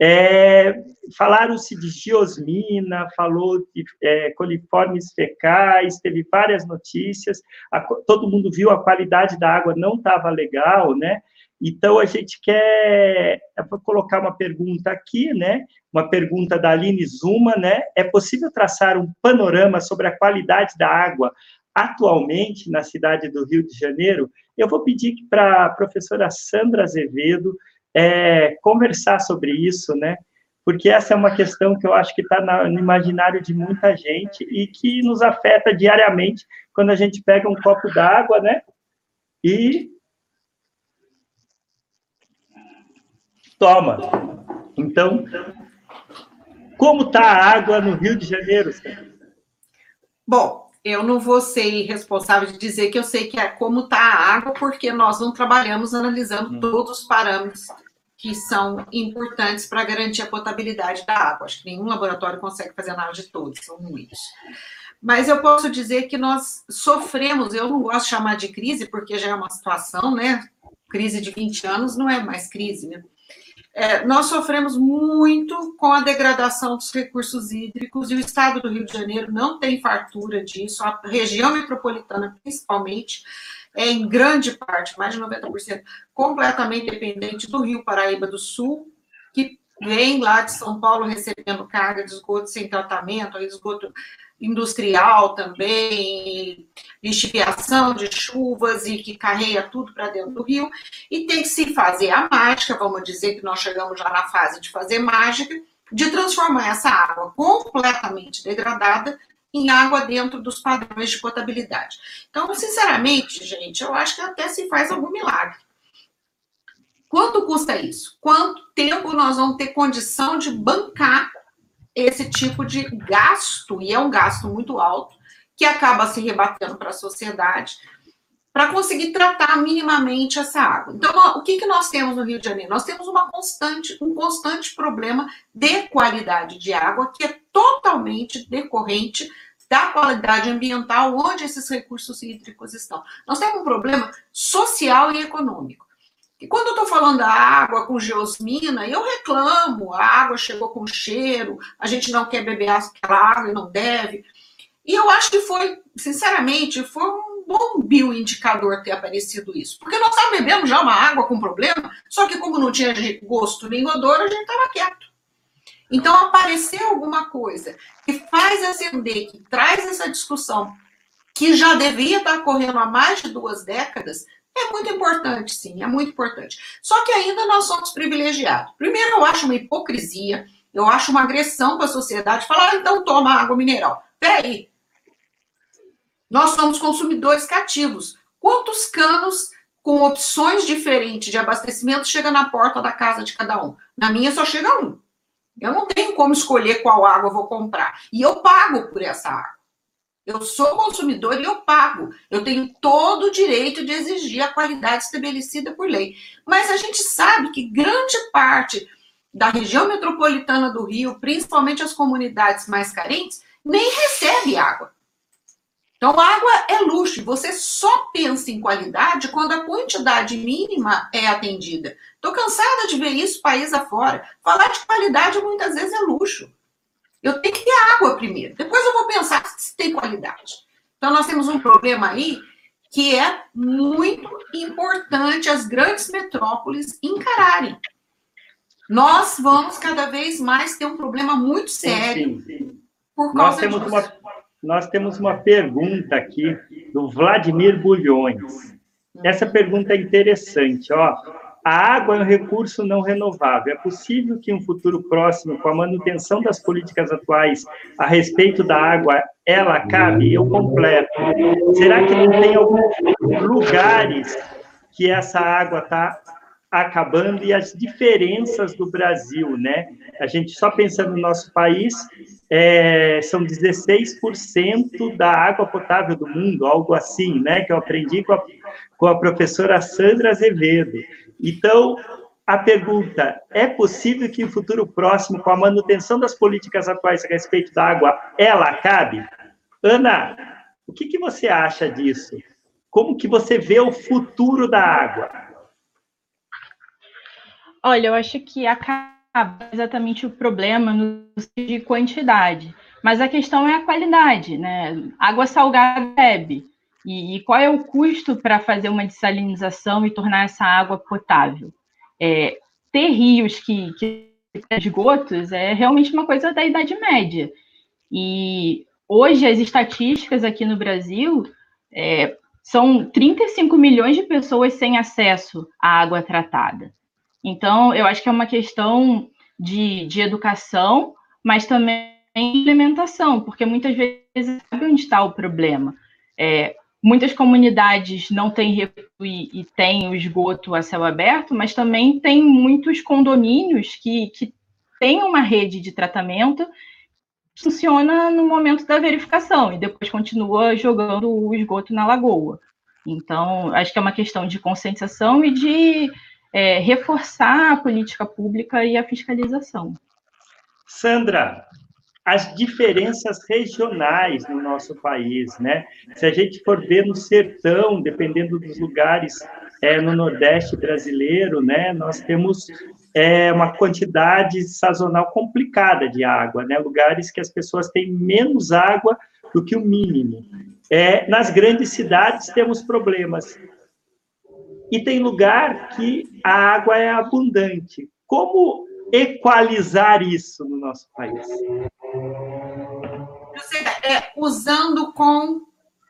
[SPEAKER 1] É, Falaram-se de geosmina, falou de é, coliformes fecais, teve várias notícias, a, todo mundo viu a qualidade da água não estava legal, né? Então, a gente quer colocar uma pergunta aqui, né? Uma pergunta da Aline Zuma, né? É possível traçar um panorama sobre a qualidade da água atualmente na cidade do Rio de Janeiro? Eu vou pedir para a professora Sandra Azevedo é, conversar sobre isso, né? Porque essa é uma questão que eu acho que está no imaginário de muita gente e que nos afeta diariamente quando a gente pega um copo d'água, né? E toma. Então, como está a água no Rio de Janeiro?
[SPEAKER 3] Bom, eu não vou ser responsável de dizer que eu sei que é como está a água, porque nós não trabalhamos analisando hum. todos os parâmetros que são importantes para garantir a potabilidade da água. Acho que nenhum laboratório consegue fazer análise de todos, são muitos. Mas eu posso dizer que nós sofremos, eu não gosto de chamar de crise, porque já é uma situação, né? Crise de 20 anos não é mais crise, né? É, nós sofremos muito com a degradação dos recursos hídricos e o estado do Rio de Janeiro não tem fartura disso, a região metropolitana, principalmente, é em grande parte, mais de 90%, completamente dependente do Rio Paraíba do Sul, que vem lá de São Paulo recebendo carga de esgoto sem tratamento, esgoto industrial também, lixiviação de chuvas e que carrega tudo para dentro do rio, e tem que se fazer a mágica, vamos dizer que nós chegamos já na fase de fazer mágica, de transformar essa água completamente degradada em água dentro dos padrões de potabilidade. Então, sinceramente, gente, eu acho que até se faz algum milagre. Quanto custa isso? Quanto tempo nós vamos ter condição de bancar esse tipo de gasto? E é um gasto muito alto, que acaba se rebatendo para a sociedade, para conseguir tratar minimamente essa água. Então, o que, que nós temos no Rio de Janeiro? Nós temos uma constante, um constante problema de qualidade de água, que é totalmente decorrente da qualidade ambiental onde esses recursos hídricos estão. Nós temos um problema social e econômico. E quando eu estou falando da água com geosmina, eu reclamo, a água chegou com cheiro, a gente não quer beber aquela água e não deve. E eu acho que foi, sinceramente, foi um bom bioindicador ter aparecido isso. Porque nós estávamos bebendo já uma água com problema, só que como não tinha gosto nem odor, a gente estava quieto. Então, aparecer alguma coisa que faz acender, que traz essa discussão, que já devia estar ocorrendo há mais de duas décadas, é muito importante, sim, é muito importante. Só que ainda nós somos privilegiados. Primeiro, eu acho uma hipocrisia, eu acho uma agressão para a sociedade falar, ah, então toma água mineral. Peraí, nós somos consumidores cativos. Quantos canos com opções diferentes de abastecimento chega na porta da casa de cada um? Na minha só chega um. Eu não tenho como escolher qual água eu vou comprar. E eu pago por essa água. Eu sou consumidor e eu pago. Eu tenho todo o direito de exigir a qualidade estabelecida por lei. Mas a gente sabe que grande parte da região metropolitana do Rio, principalmente as comunidades mais carentes, nem recebe água. Então, água é luxo. Você só pensa em qualidade quando a quantidade mínima é atendida. Estou cansada de ver isso país afora. Falar de qualidade muitas vezes é luxo. Eu tenho que ter água primeiro. Depois eu vou pensar se tem qualidade. Então, nós temos um problema aí que é muito importante as grandes metrópoles encararem. Nós vamos cada vez mais ter um problema muito sério. Sim, sim.
[SPEAKER 1] Por causa nós temos disso. uma nós temos uma pergunta aqui do Vladimir Bulhões. Essa pergunta é interessante, ó. A água é um recurso não renovável. É possível que em um futuro próximo, com a manutenção das políticas atuais a respeito da água, ela acabe? Eu completo. Será que não tem alguns lugares que essa água está acabando e as diferenças do Brasil, né? A gente só pensando no nosso país, é, são 16% da água potável do mundo, algo assim, né? Que eu aprendi com a, com a professora Sandra Azevedo. Então, a pergunta: é possível que em futuro próximo, com a manutenção das políticas atuais a respeito da água, ela acabe? Ana, o que, que você acha disso? Como que você vê o futuro da água?
[SPEAKER 2] Olha, eu acho que acaba exatamente o problema de quantidade, mas a questão é a qualidade, né? Água salgada bebe. E, e qual é o custo para fazer uma dessalinização e tornar essa água potável? É, ter rios que, que esgotos é realmente uma coisa da Idade Média. E hoje as estatísticas aqui no Brasil é, são 35 milhões de pessoas sem acesso à água tratada. Então, eu acho que é uma questão de, de educação, mas também implementação, porque muitas vezes sabe onde está o problema. É, muitas comunidades não têm e, e têm o esgoto a céu aberto, mas também tem muitos condomínios que, que têm uma rede de tratamento que funciona no momento da verificação e depois continua jogando o esgoto na lagoa. Então, acho que é uma questão de conscientização e de é, reforçar a política pública e a fiscalização.
[SPEAKER 1] Sandra, as diferenças regionais no nosso país, né? Se a gente for ver no sertão, dependendo dos lugares é, no Nordeste brasileiro, né? Nós temos é, uma quantidade sazonal complicada de água, né? Lugares que as pessoas têm menos água do que o mínimo. É, nas grandes cidades temos problemas e tem lugar que a água é abundante. Como equalizar isso no nosso país?
[SPEAKER 3] É, usando com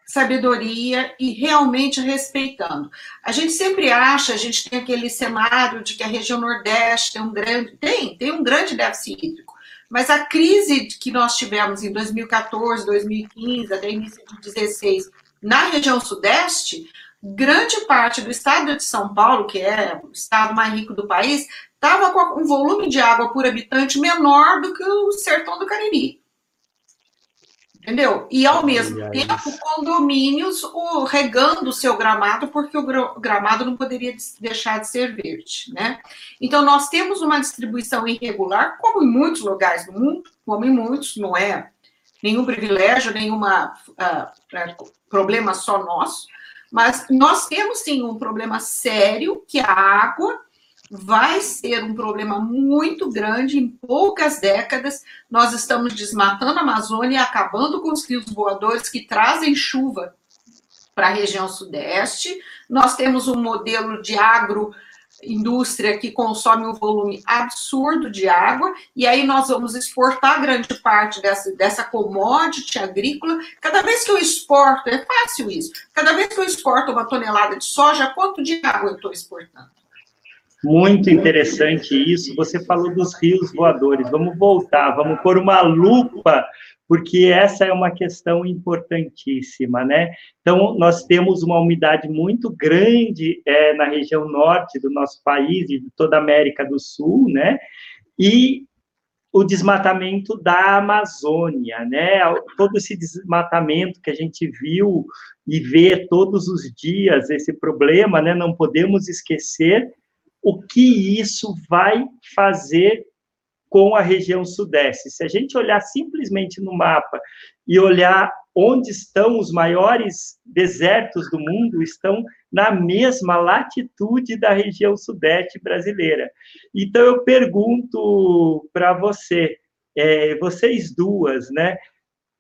[SPEAKER 3] sabedoria e realmente respeitando. A gente sempre acha, a gente tem aquele cenário de que a região Nordeste tem um grande, tem, tem um grande déficit hídrico. Mas a crise que nós tivemos em 2014, 2015, até início de 2016, na região Sudeste, grande parte do estado de São Paulo, que é o estado mais rico do país, estava com um volume de água por habitante menor do que o sertão do Cariri. Entendeu? E ao mesmo tempo, condomínios o, regando o seu gramado, porque o gramado não poderia deixar de ser verde, né? Então, nós temos uma distribuição irregular, como em muitos lugares do mundo, como em muitos, não é nenhum privilégio, nenhum uh, problema só nosso, mas nós temos sim um problema sério, que é a água vai ser um problema muito grande em poucas décadas. Nós estamos desmatando a Amazônia e acabando com os rios voadores que trazem chuva para a região sudeste. Nós temos um modelo de agroindústria que consome um volume absurdo de água, e aí nós vamos exportar grande parte dessa, dessa commodity agrícola. Cada vez que eu exporto, é fácil isso, cada vez que eu exporto uma tonelada de soja, quanto de água eu estou exportando?
[SPEAKER 1] Muito interessante isso. Você falou dos rios voadores. Vamos voltar, vamos pôr uma lupa, porque essa é uma questão importantíssima, né? Então, nós temos uma umidade muito grande é, na região norte do nosso país e de toda a América do Sul, né? E o desmatamento da Amazônia, né? Todo esse desmatamento que a gente viu e vê todos os dias, esse problema, né? Não podemos esquecer o que isso vai fazer com a região sudeste. Se a gente olhar simplesmente no mapa e olhar onde estão os maiores desertos do mundo, estão na mesma latitude da região sudeste brasileira. Então eu pergunto para você, é, vocês duas, né,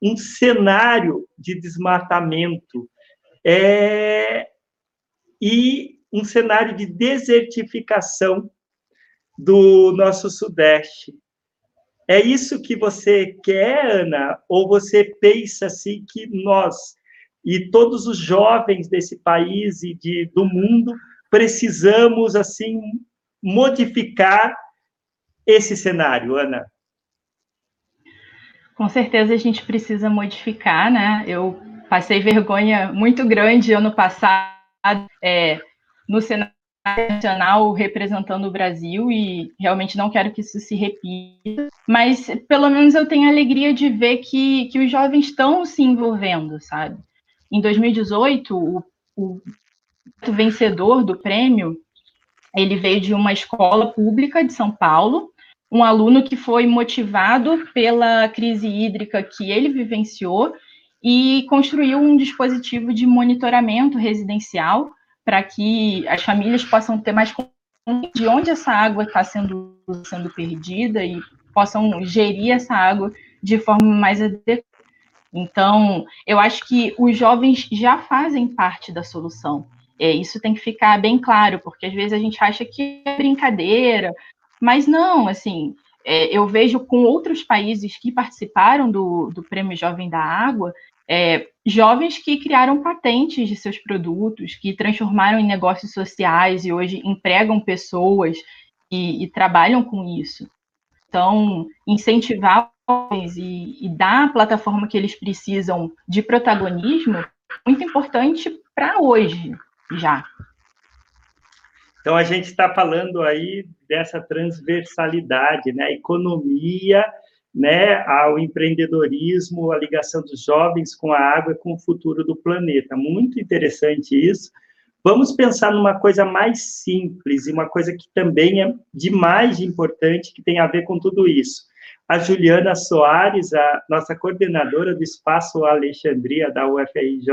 [SPEAKER 1] um cenário de desmatamento é, e um cenário de desertificação do nosso Sudeste. É isso que você quer, Ana? Ou você pensa assim que nós e todos os jovens desse país e de, do mundo precisamos assim modificar esse cenário, Ana?
[SPEAKER 2] Com certeza a gente precisa modificar, né? Eu passei vergonha muito grande ano passado, é, no cenário nacional representando o Brasil e realmente não quero que isso se repita, mas pelo menos eu tenho a alegria de ver que, que os jovens estão se envolvendo, sabe? Em 2018, o, o vencedor do prêmio, ele veio de uma escola pública de São Paulo, um aluno que foi motivado pela crise hídrica que ele vivenciou e construiu um dispositivo de monitoramento residencial para que as famílias possam ter mais de onde essa água está sendo, sendo perdida e possam gerir essa água de forma mais adequada. Então, eu acho que os jovens já fazem parte da solução. É, isso tem que ficar bem claro, porque às vezes a gente acha que é brincadeira, mas não, assim, é, eu vejo com outros países que participaram do, do Prêmio Jovem da Água, é, jovens que criaram patentes de seus produtos, que transformaram em negócios sociais e hoje empregam pessoas e, e trabalham com isso. Então, incentivar e, e dar a plataforma que eles precisam de protagonismo é muito importante para hoje já.
[SPEAKER 1] Então, a gente está falando aí dessa transversalidade, né? Economia né, ao empreendedorismo, a ligação dos jovens com a água e com o futuro do planeta. Muito interessante isso. Vamos pensar numa coisa mais simples e uma coisa que também é de mais importante, que tem a ver com tudo isso. A Juliana Soares, a nossa coordenadora do Espaço Alexandria da UFRJ,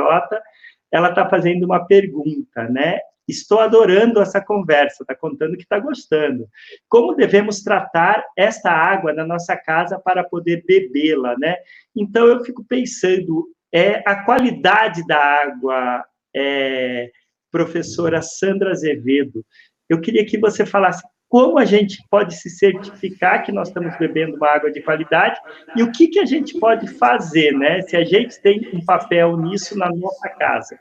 [SPEAKER 1] ela está fazendo uma pergunta, né? Estou adorando essa conversa, está contando que está gostando. Como devemos tratar esta água na nossa casa para poder bebê-la, né? Então, eu fico pensando, é, a qualidade da água, é, professora Sandra Azevedo, eu queria que você falasse como a gente pode se certificar que nós estamos bebendo uma água de qualidade e o que, que a gente pode fazer, né? Se a gente tem um papel nisso na nossa casa.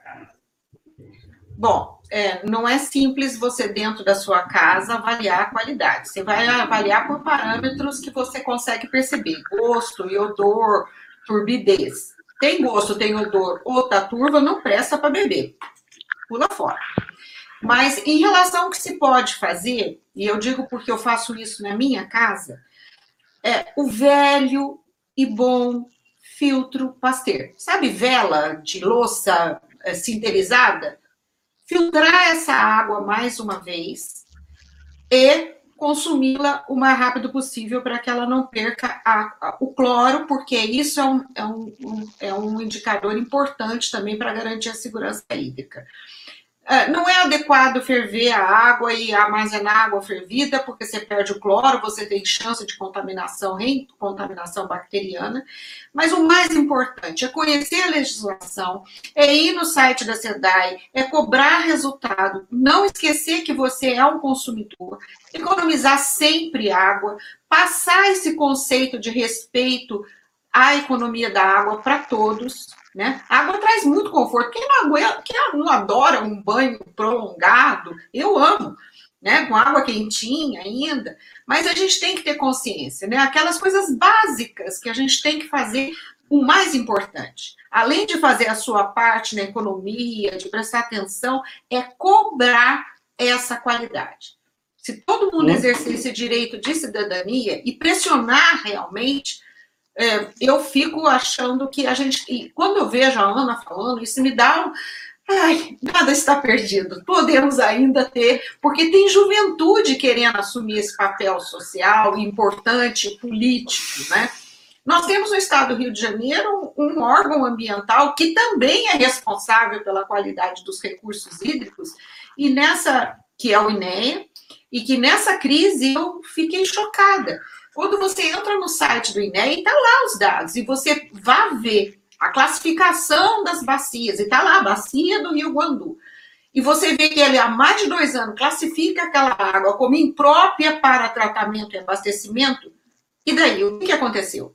[SPEAKER 3] Bom, é, não é simples você, dentro da sua casa, avaliar a qualidade. Você vai avaliar por parâmetros que você consegue perceber: gosto e odor, turbidez. Tem gosto, tem odor ou tá turva, não presta para beber. Pula fora. Mas em relação ao que se pode fazer, e eu digo porque eu faço isso na minha casa, é o velho e bom filtro Pasteur. Sabe vela de louça é, sinterizada? Filtrar essa água mais uma vez e consumi-la o mais rápido possível para que ela não perca a, a, o cloro, porque isso é um, é um, um, é um indicador importante também para garantir a segurança hídrica. É, não é adequado ferver a água e armazenar água fervida, porque você perde o cloro, você tem chance de contaminação, recontaminação bacteriana. Mas o mais importante é conhecer a legislação, é ir no site da SEDAI, é cobrar resultado, não esquecer que você é um consumidor, economizar sempre água, passar esse conceito de respeito à economia da água para todos, né? A água traz muito conforto. Quem não, aguenta, quem não adora um banho prolongado, eu amo, né? Com água quentinha ainda. Mas a gente tem que ter consciência, né? Aquelas coisas básicas que a gente tem que fazer o mais importante, além de fazer a sua parte na economia, de prestar atenção, é cobrar essa qualidade. Se todo mundo exercer esse direito de cidadania e pressionar realmente, é, eu fico achando que a gente. E quando eu vejo a Ana falando, isso me dá um. Ai, nada está perdido. Podemos ainda ter, porque tem juventude querendo assumir esse papel social importante, político, né? Nós temos no estado do Rio de Janeiro um, um órgão ambiental que também é responsável pela qualidade dos recursos hídricos, e nessa, que é o INEA, e que nessa crise eu fiquei chocada. Quando você entra no site do INEA, está lá os dados, e você vai ver a classificação das bacias, e está lá, a bacia do Rio Guandu. E você vê que ele há mais de dois anos classifica aquela água como imprópria para tratamento e abastecimento. E daí, o que aconteceu?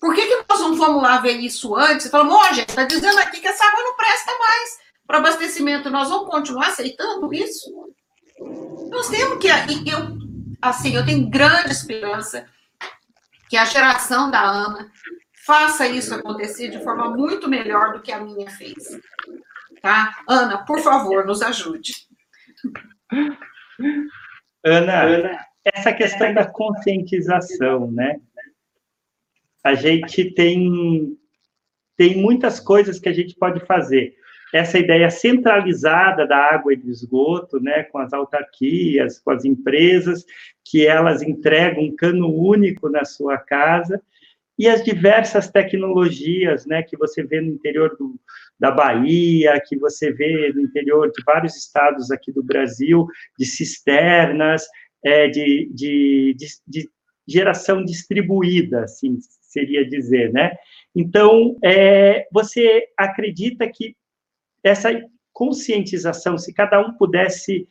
[SPEAKER 3] Por que, que nós não fomos lá ver isso antes? Falamos, ó, gente, está dizendo aqui que essa água não presta mais para abastecimento. Nós vamos continuar aceitando isso? Nós temos que. Eu assim, eu tenho grande esperança que a geração da Ana faça isso acontecer de forma muito melhor do que a minha fez. Tá? Ana, por favor, nos ajude.
[SPEAKER 1] Ana, Ana essa questão da conscientização, né? A gente tem tem muitas coisas que a gente pode fazer essa ideia centralizada da água e do esgoto, né, com as autarquias, com as empresas, que elas entregam um cano único na sua casa, e as diversas tecnologias, né, que você vê no interior do, da Bahia, que você vê no interior de vários estados aqui do Brasil, de cisternas, é, de, de, de, de geração distribuída, assim seria dizer, né? Então, é, você acredita que essa conscientização, se cada um pudesse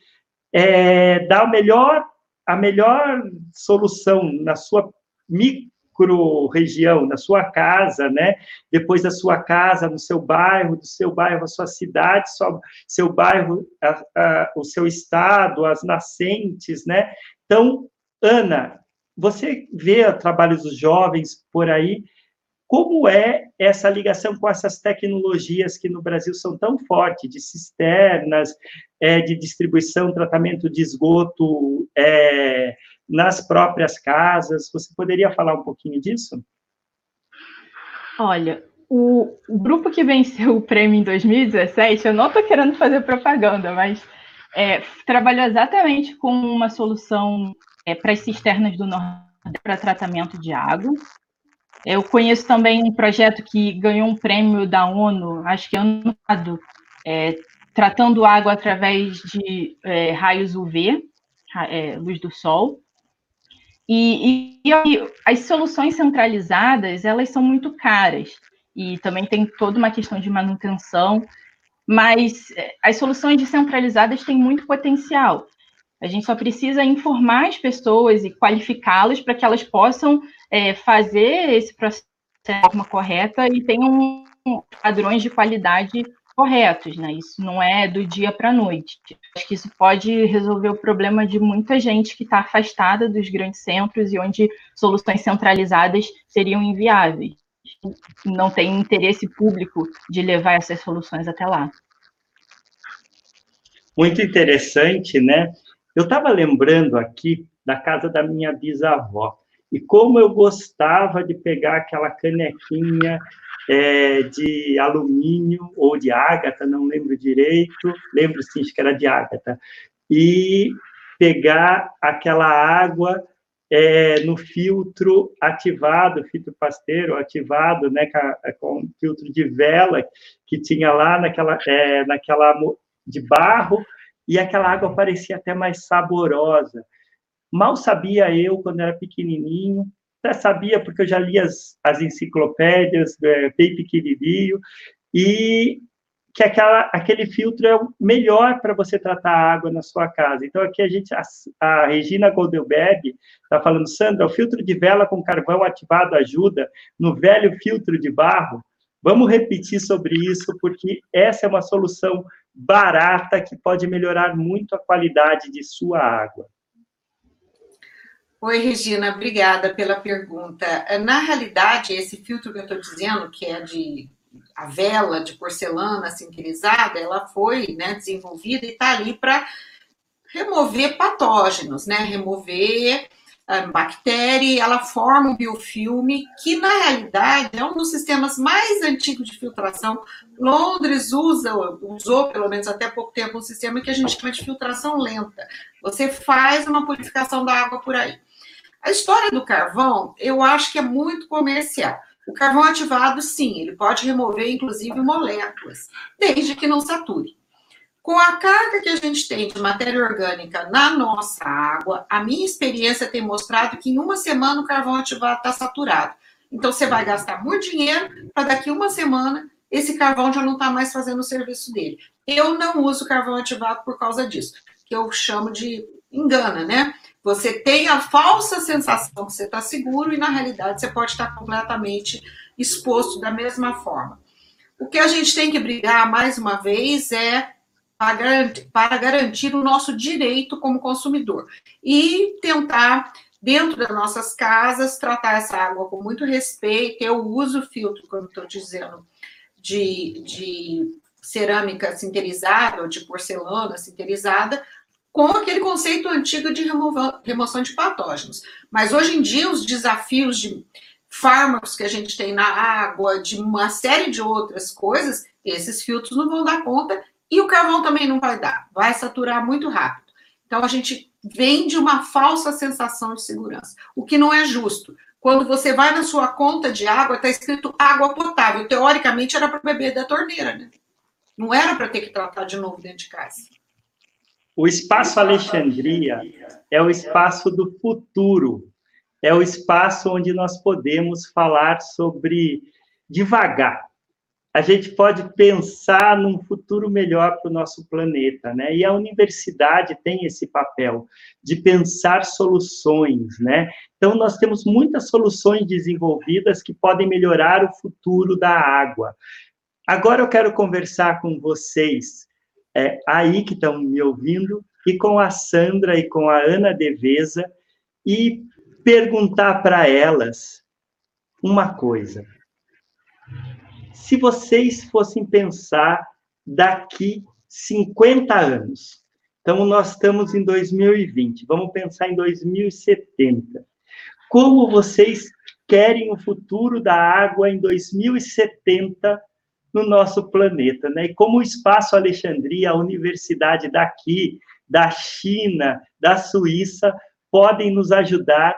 [SPEAKER 1] é, dar a melhor, a melhor solução na sua micro-região, na sua casa, né? Depois da sua casa, no seu bairro, do seu bairro, a sua cidade, seu, seu bairro, a, a, o seu estado, as nascentes, né? Então, Ana, você vê o trabalho dos jovens por aí, como é essa ligação com essas tecnologias que no Brasil são tão fortes, de cisternas, é, de distribuição, tratamento de esgoto é, nas próprias casas? Você poderia falar um pouquinho disso?
[SPEAKER 2] Olha, o, o grupo que venceu o prêmio em 2017, eu não estou querendo fazer propaganda, mas é, trabalhou exatamente com uma solução é, para as cisternas do Nordeste para tratamento de água. Eu conheço também um projeto que ganhou um prêmio da ONU, acho que ano passado, é, tratando água através de é, raios UV, é, luz do sol. E, e, e, as soluções centralizadas, elas são muito caras. E também tem toda uma questão de manutenção. Mas é, as soluções descentralizadas têm muito potencial. A gente só precisa informar as pessoas e qualificá-las para que elas possam é, fazer esse processo de forma correta e tenham padrões de qualidade corretos, né? Isso não é do dia para a noite. Acho que isso pode resolver o problema de muita gente que está afastada dos grandes centros e onde soluções centralizadas seriam inviáveis. Não tem interesse público de levar essas soluções até lá.
[SPEAKER 1] Muito interessante, né? Eu estava lembrando aqui da casa da minha bisavó e como eu gostava de pegar aquela canequinha é, de alumínio ou de ágata, não lembro direito, lembro sim, que era de ágata, e pegar aquela água é, no filtro ativado, filtro pasteiro ativado, né, com, com filtro de vela que tinha lá naquela, é, naquela de barro, e aquela água parecia até mais saborosa. Mal sabia eu, quando era pequenininho, até sabia, porque eu já li as, as enciclopédias, é, bem pequenininho, e que aquela, aquele filtro é o melhor para você tratar a água na sua casa. Então, aqui a gente, a, a Regina Goldelberg está falando, Sandra, o filtro de vela com carvão ativado ajuda no velho filtro de barro? Vamos repetir sobre isso, porque essa é uma solução barata que pode melhorar muito a qualidade de sua água.
[SPEAKER 3] Oi, Regina, obrigada pela pergunta. Na realidade, esse filtro que eu estou dizendo, que é de a vela de porcelana sinterizada, ela foi né, desenvolvida e está ali para remover patógenos, né? Remover bactéria, ela forma um biofilme que, na realidade, é um dos sistemas mais antigos de filtração. Londres usa, usou, pelo menos até pouco tempo, um sistema que a gente chama de filtração lenta. Você faz uma purificação da água por aí. A história do carvão, eu acho que é muito comercial. O carvão ativado, sim, ele pode remover, inclusive, moléculas, desde que não sature. Com a carga que a gente tem de matéria orgânica na nossa água, a minha experiência tem mostrado que em uma semana o carvão ativado está saturado. Então, você vai gastar muito dinheiro para daqui uma semana esse carvão já não está mais fazendo o serviço dele. Eu não uso carvão ativado por causa disso, que eu chamo de engana, né? Você tem a falsa sensação que você está seguro e, na realidade, você pode estar completamente exposto da mesma forma. O que a gente tem que brigar, mais uma vez, é para garantir o nosso direito como consumidor e tentar, dentro das nossas casas, tratar essa água com muito respeito. Eu uso filtro, como estou dizendo, de, de cerâmica sinterizada ou de porcelana sinterizada, com aquele conceito antigo de remoção de patógenos. Mas hoje em dia, os desafios de fármacos que a gente tem na água, de uma série de outras coisas, esses filtros não vão dar conta e o carvão também não vai dar, vai saturar muito rápido. Então a gente vende uma falsa sensação de segurança, o que não é justo. Quando você vai na sua conta de água, está escrito água potável. Teoricamente era para beber da torneira, né? Não era para ter que tratar de novo dentro de casa.
[SPEAKER 1] O espaço Alexandria é o espaço do futuro, é o espaço onde nós podemos falar sobre devagar. A gente pode pensar num futuro melhor para o nosso planeta, né? E a universidade tem esse papel de pensar soluções, né? Então, nós temos muitas soluções desenvolvidas que podem melhorar o futuro da água. Agora eu quero conversar com vocês é, aí que estão me ouvindo, e com a Sandra e com a Ana Deveza, e perguntar para elas uma coisa. Se vocês fossem pensar daqui 50 anos, então nós estamos em 2020, vamos pensar em 2070. Como vocês querem o futuro da água em 2070 no nosso planeta, né? E como o Espaço Alexandria, a universidade daqui, da China, da Suíça, podem nos ajudar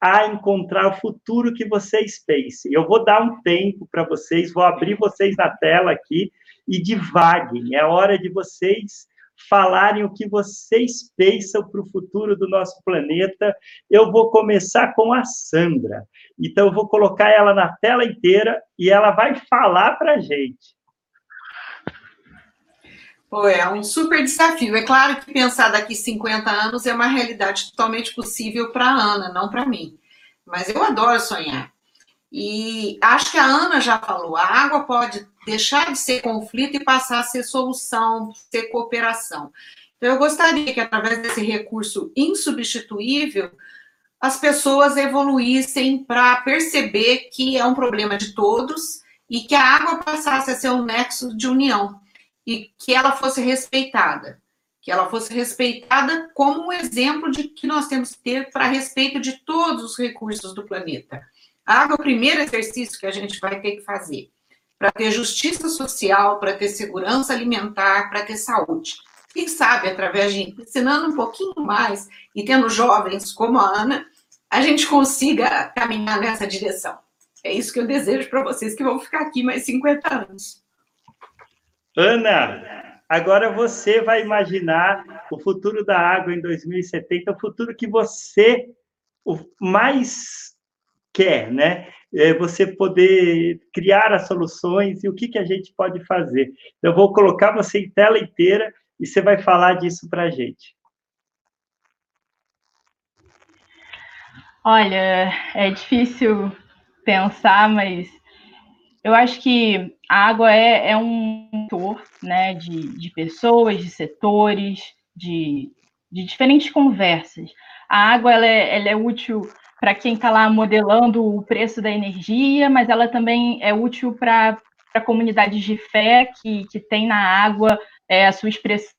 [SPEAKER 1] a encontrar o futuro que vocês pensem. Eu vou dar um tempo para vocês, vou abrir vocês na tela aqui e divaguem. É hora de vocês falarem o que vocês pensam para o futuro do nosso planeta. Eu vou começar com a Sandra. Então, eu vou colocar ela na tela inteira e ela vai falar para a gente.
[SPEAKER 3] Pô, é um super desafio. É claro que pensar daqui 50 anos é uma realidade totalmente possível para a Ana, não para mim. Mas eu adoro sonhar. E acho que a Ana já falou, a água pode deixar de ser conflito e passar a ser solução, ser cooperação. Então, eu gostaria que, através desse recurso insubstituível, as pessoas evoluíssem para perceber que é um problema de todos e que a água passasse a ser um nexo de união e que ela fosse respeitada. Que ela fosse respeitada como um exemplo de que nós temos que ter para respeito de todos os recursos do planeta. A água é o primeiro exercício que a gente vai ter que fazer para ter justiça social, para ter segurança alimentar, para ter saúde. Quem sabe, através de ensinando um pouquinho mais e tendo jovens como a Ana, a gente consiga caminhar nessa direção. É isso que eu desejo para vocês que vão ficar aqui mais 50 anos.
[SPEAKER 1] Ana, agora você vai imaginar o futuro da água em 2070, o futuro que você mais quer, né? É você poder criar as soluções e o que, que a gente pode fazer. Eu vou colocar você em tela inteira e você vai falar disso para a gente.
[SPEAKER 2] Olha, é difícil pensar, mas eu acho que a água é, é um motor né, de, de pessoas, de setores, de, de diferentes conversas. A água ela é, ela é útil para quem está lá modelando o preço da energia, mas ela também é útil para comunidades de fé que, que tem na água é, a sua expressão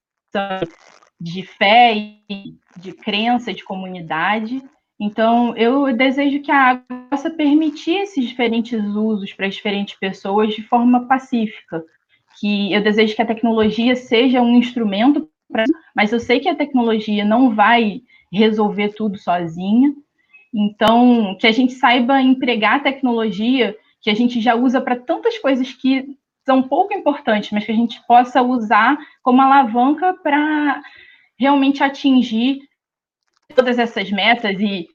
[SPEAKER 2] de fé e de crença de comunidade. Então, eu desejo que a água possa permitir esses diferentes usos para diferentes pessoas de forma pacífica. Que eu desejo que a tecnologia seja um instrumento, mas eu sei que a tecnologia não vai resolver tudo sozinha. Então, que a gente saiba empregar a tecnologia que a gente já usa para tantas coisas que são pouco importantes, mas que a gente possa usar como alavanca para realmente atingir todas essas metas e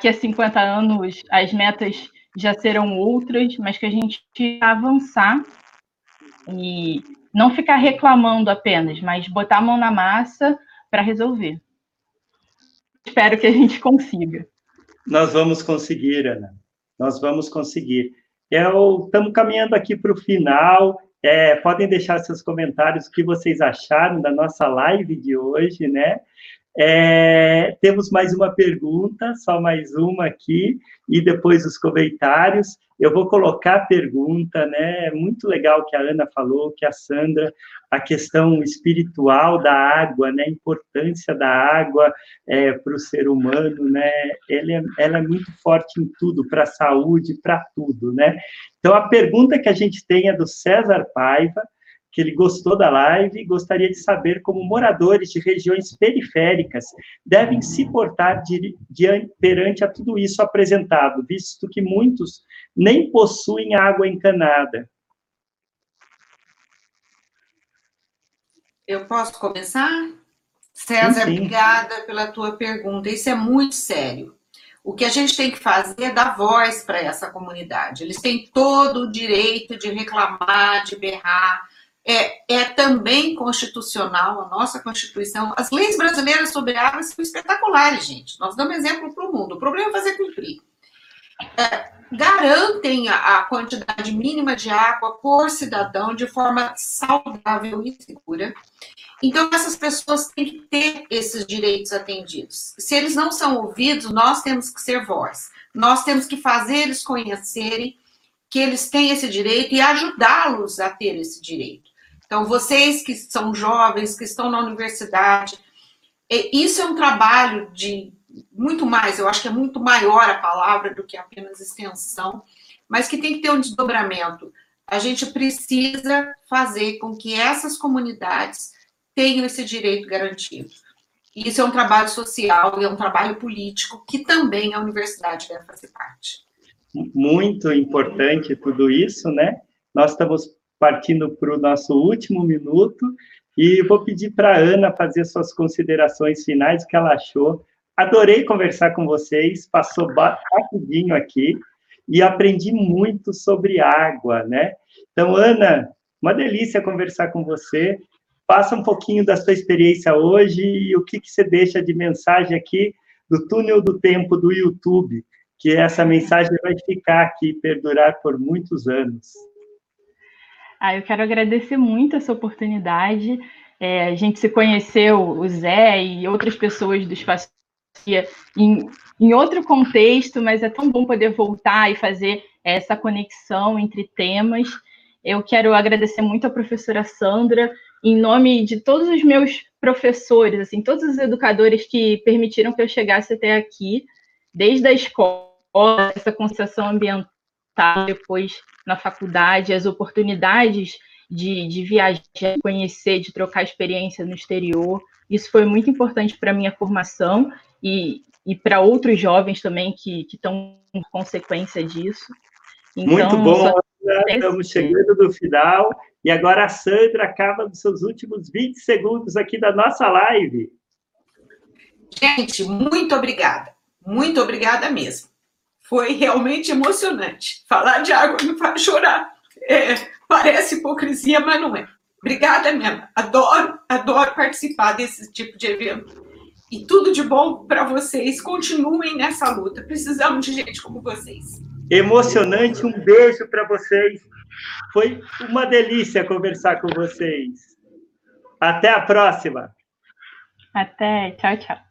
[SPEAKER 2] que há 50 anos as metas já serão outras, mas que a gente avançar e não ficar reclamando apenas, mas botar a mão na massa para resolver. Espero que a gente consiga.
[SPEAKER 1] Nós vamos conseguir, Ana. Nós vamos conseguir. Estamos caminhando aqui para o final. É, podem deixar seus comentários o que vocês acharam da nossa live de hoje, né? É, temos mais uma pergunta, só mais uma aqui, e depois os comentários. Eu vou colocar a pergunta, né? É muito legal que a Ana falou, que a Sandra, a questão espiritual da água, né? A importância da água é, para o ser humano, né? Ela é, ela é muito forte em tudo, para a saúde, para tudo, né? Então, a pergunta que a gente tem é do César Paiva, que ele gostou da live e gostaria de saber como moradores de regiões periféricas devem se portar de, de, perante a tudo isso apresentado, visto que muitos nem possuem água encanada.
[SPEAKER 3] Eu posso começar? César, sim, sim. obrigada pela tua pergunta. Isso é muito sério. O que a gente tem que fazer é dar voz para essa comunidade. Eles têm todo o direito de reclamar, de berrar, é, é também constitucional, a nossa Constituição. As leis brasileiras sobre água são espetaculares, gente. Nós damos exemplo para o mundo. O problema é fazer cumprir. É, garantem a, a quantidade mínima de água por cidadão de forma saudável e segura. Então, essas pessoas têm que ter esses direitos atendidos. Se eles não são ouvidos, nós temos que ser voz. Nós temos que fazer eles conhecerem que eles têm esse direito e ajudá-los a ter esse direito. Então, vocês que são jovens, que estão na universidade, isso é um trabalho de muito mais, eu acho que é muito maior a palavra do que apenas extensão, mas que tem que ter um desdobramento. A gente precisa fazer com que essas comunidades tenham esse direito garantido. Isso é um trabalho social e é um trabalho político que também a universidade deve fazer parte.
[SPEAKER 1] Muito importante tudo isso, né? Nós estamos partindo para o nosso último minuto, e vou pedir para a Ana fazer suas considerações finais, o que ela achou. Adorei conversar com vocês, passou rapidinho aqui, e aprendi muito sobre água, né? Então, Ana, uma delícia conversar com você. Passa um pouquinho da sua experiência hoje e o que, que você deixa de mensagem aqui do túnel do tempo do YouTube, que essa mensagem vai ficar aqui, perdurar por muitos anos.
[SPEAKER 2] Ah, eu quero agradecer muito essa oportunidade. É, a gente se conheceu, o Zé e outras pessoas do Espaço em, em outro contexto, mas é tão bom poder voltar e fazer essa conexão entre temas. Eu quero agradecer muito à professora Sandra, em nome de todos os meus professores, assim, todos os educadores que permitiram que eu chegasse até aqui, desde a escola, essa concessão ambiental, depois na faculdade, as oportunidades de, de viajar, de conhecer, de trocar experiência no exterior. Isso foi muito importante para a minha formação e, e para outros jovens também que, que estão com consequência disso.
[SPEAKER 1] Então, muito bom, estamos chegando no final. E agora a Sandra acaba dos seus últimos 20 segundos aqui da nossa live.
[SPEAKER 3] Gente, muito obrigada. Muito obrigada mesmo. Foi realmente emocionante. Falar de água me faz chorar. É, parece hipocrisia, mas não é. Obrigada mesmo. Adoro, adoro participar desse tipo de evento. E tudo de bom para vocês. Continuem nessa luta. Precisamos de gente como vocês.
[SPEAKER 1] Emocionante. Um beijo para vocês. Foi uma delícia conversar com vocês. Até a próxima.
[SPEAKER 2] Até. Tchau, tchau.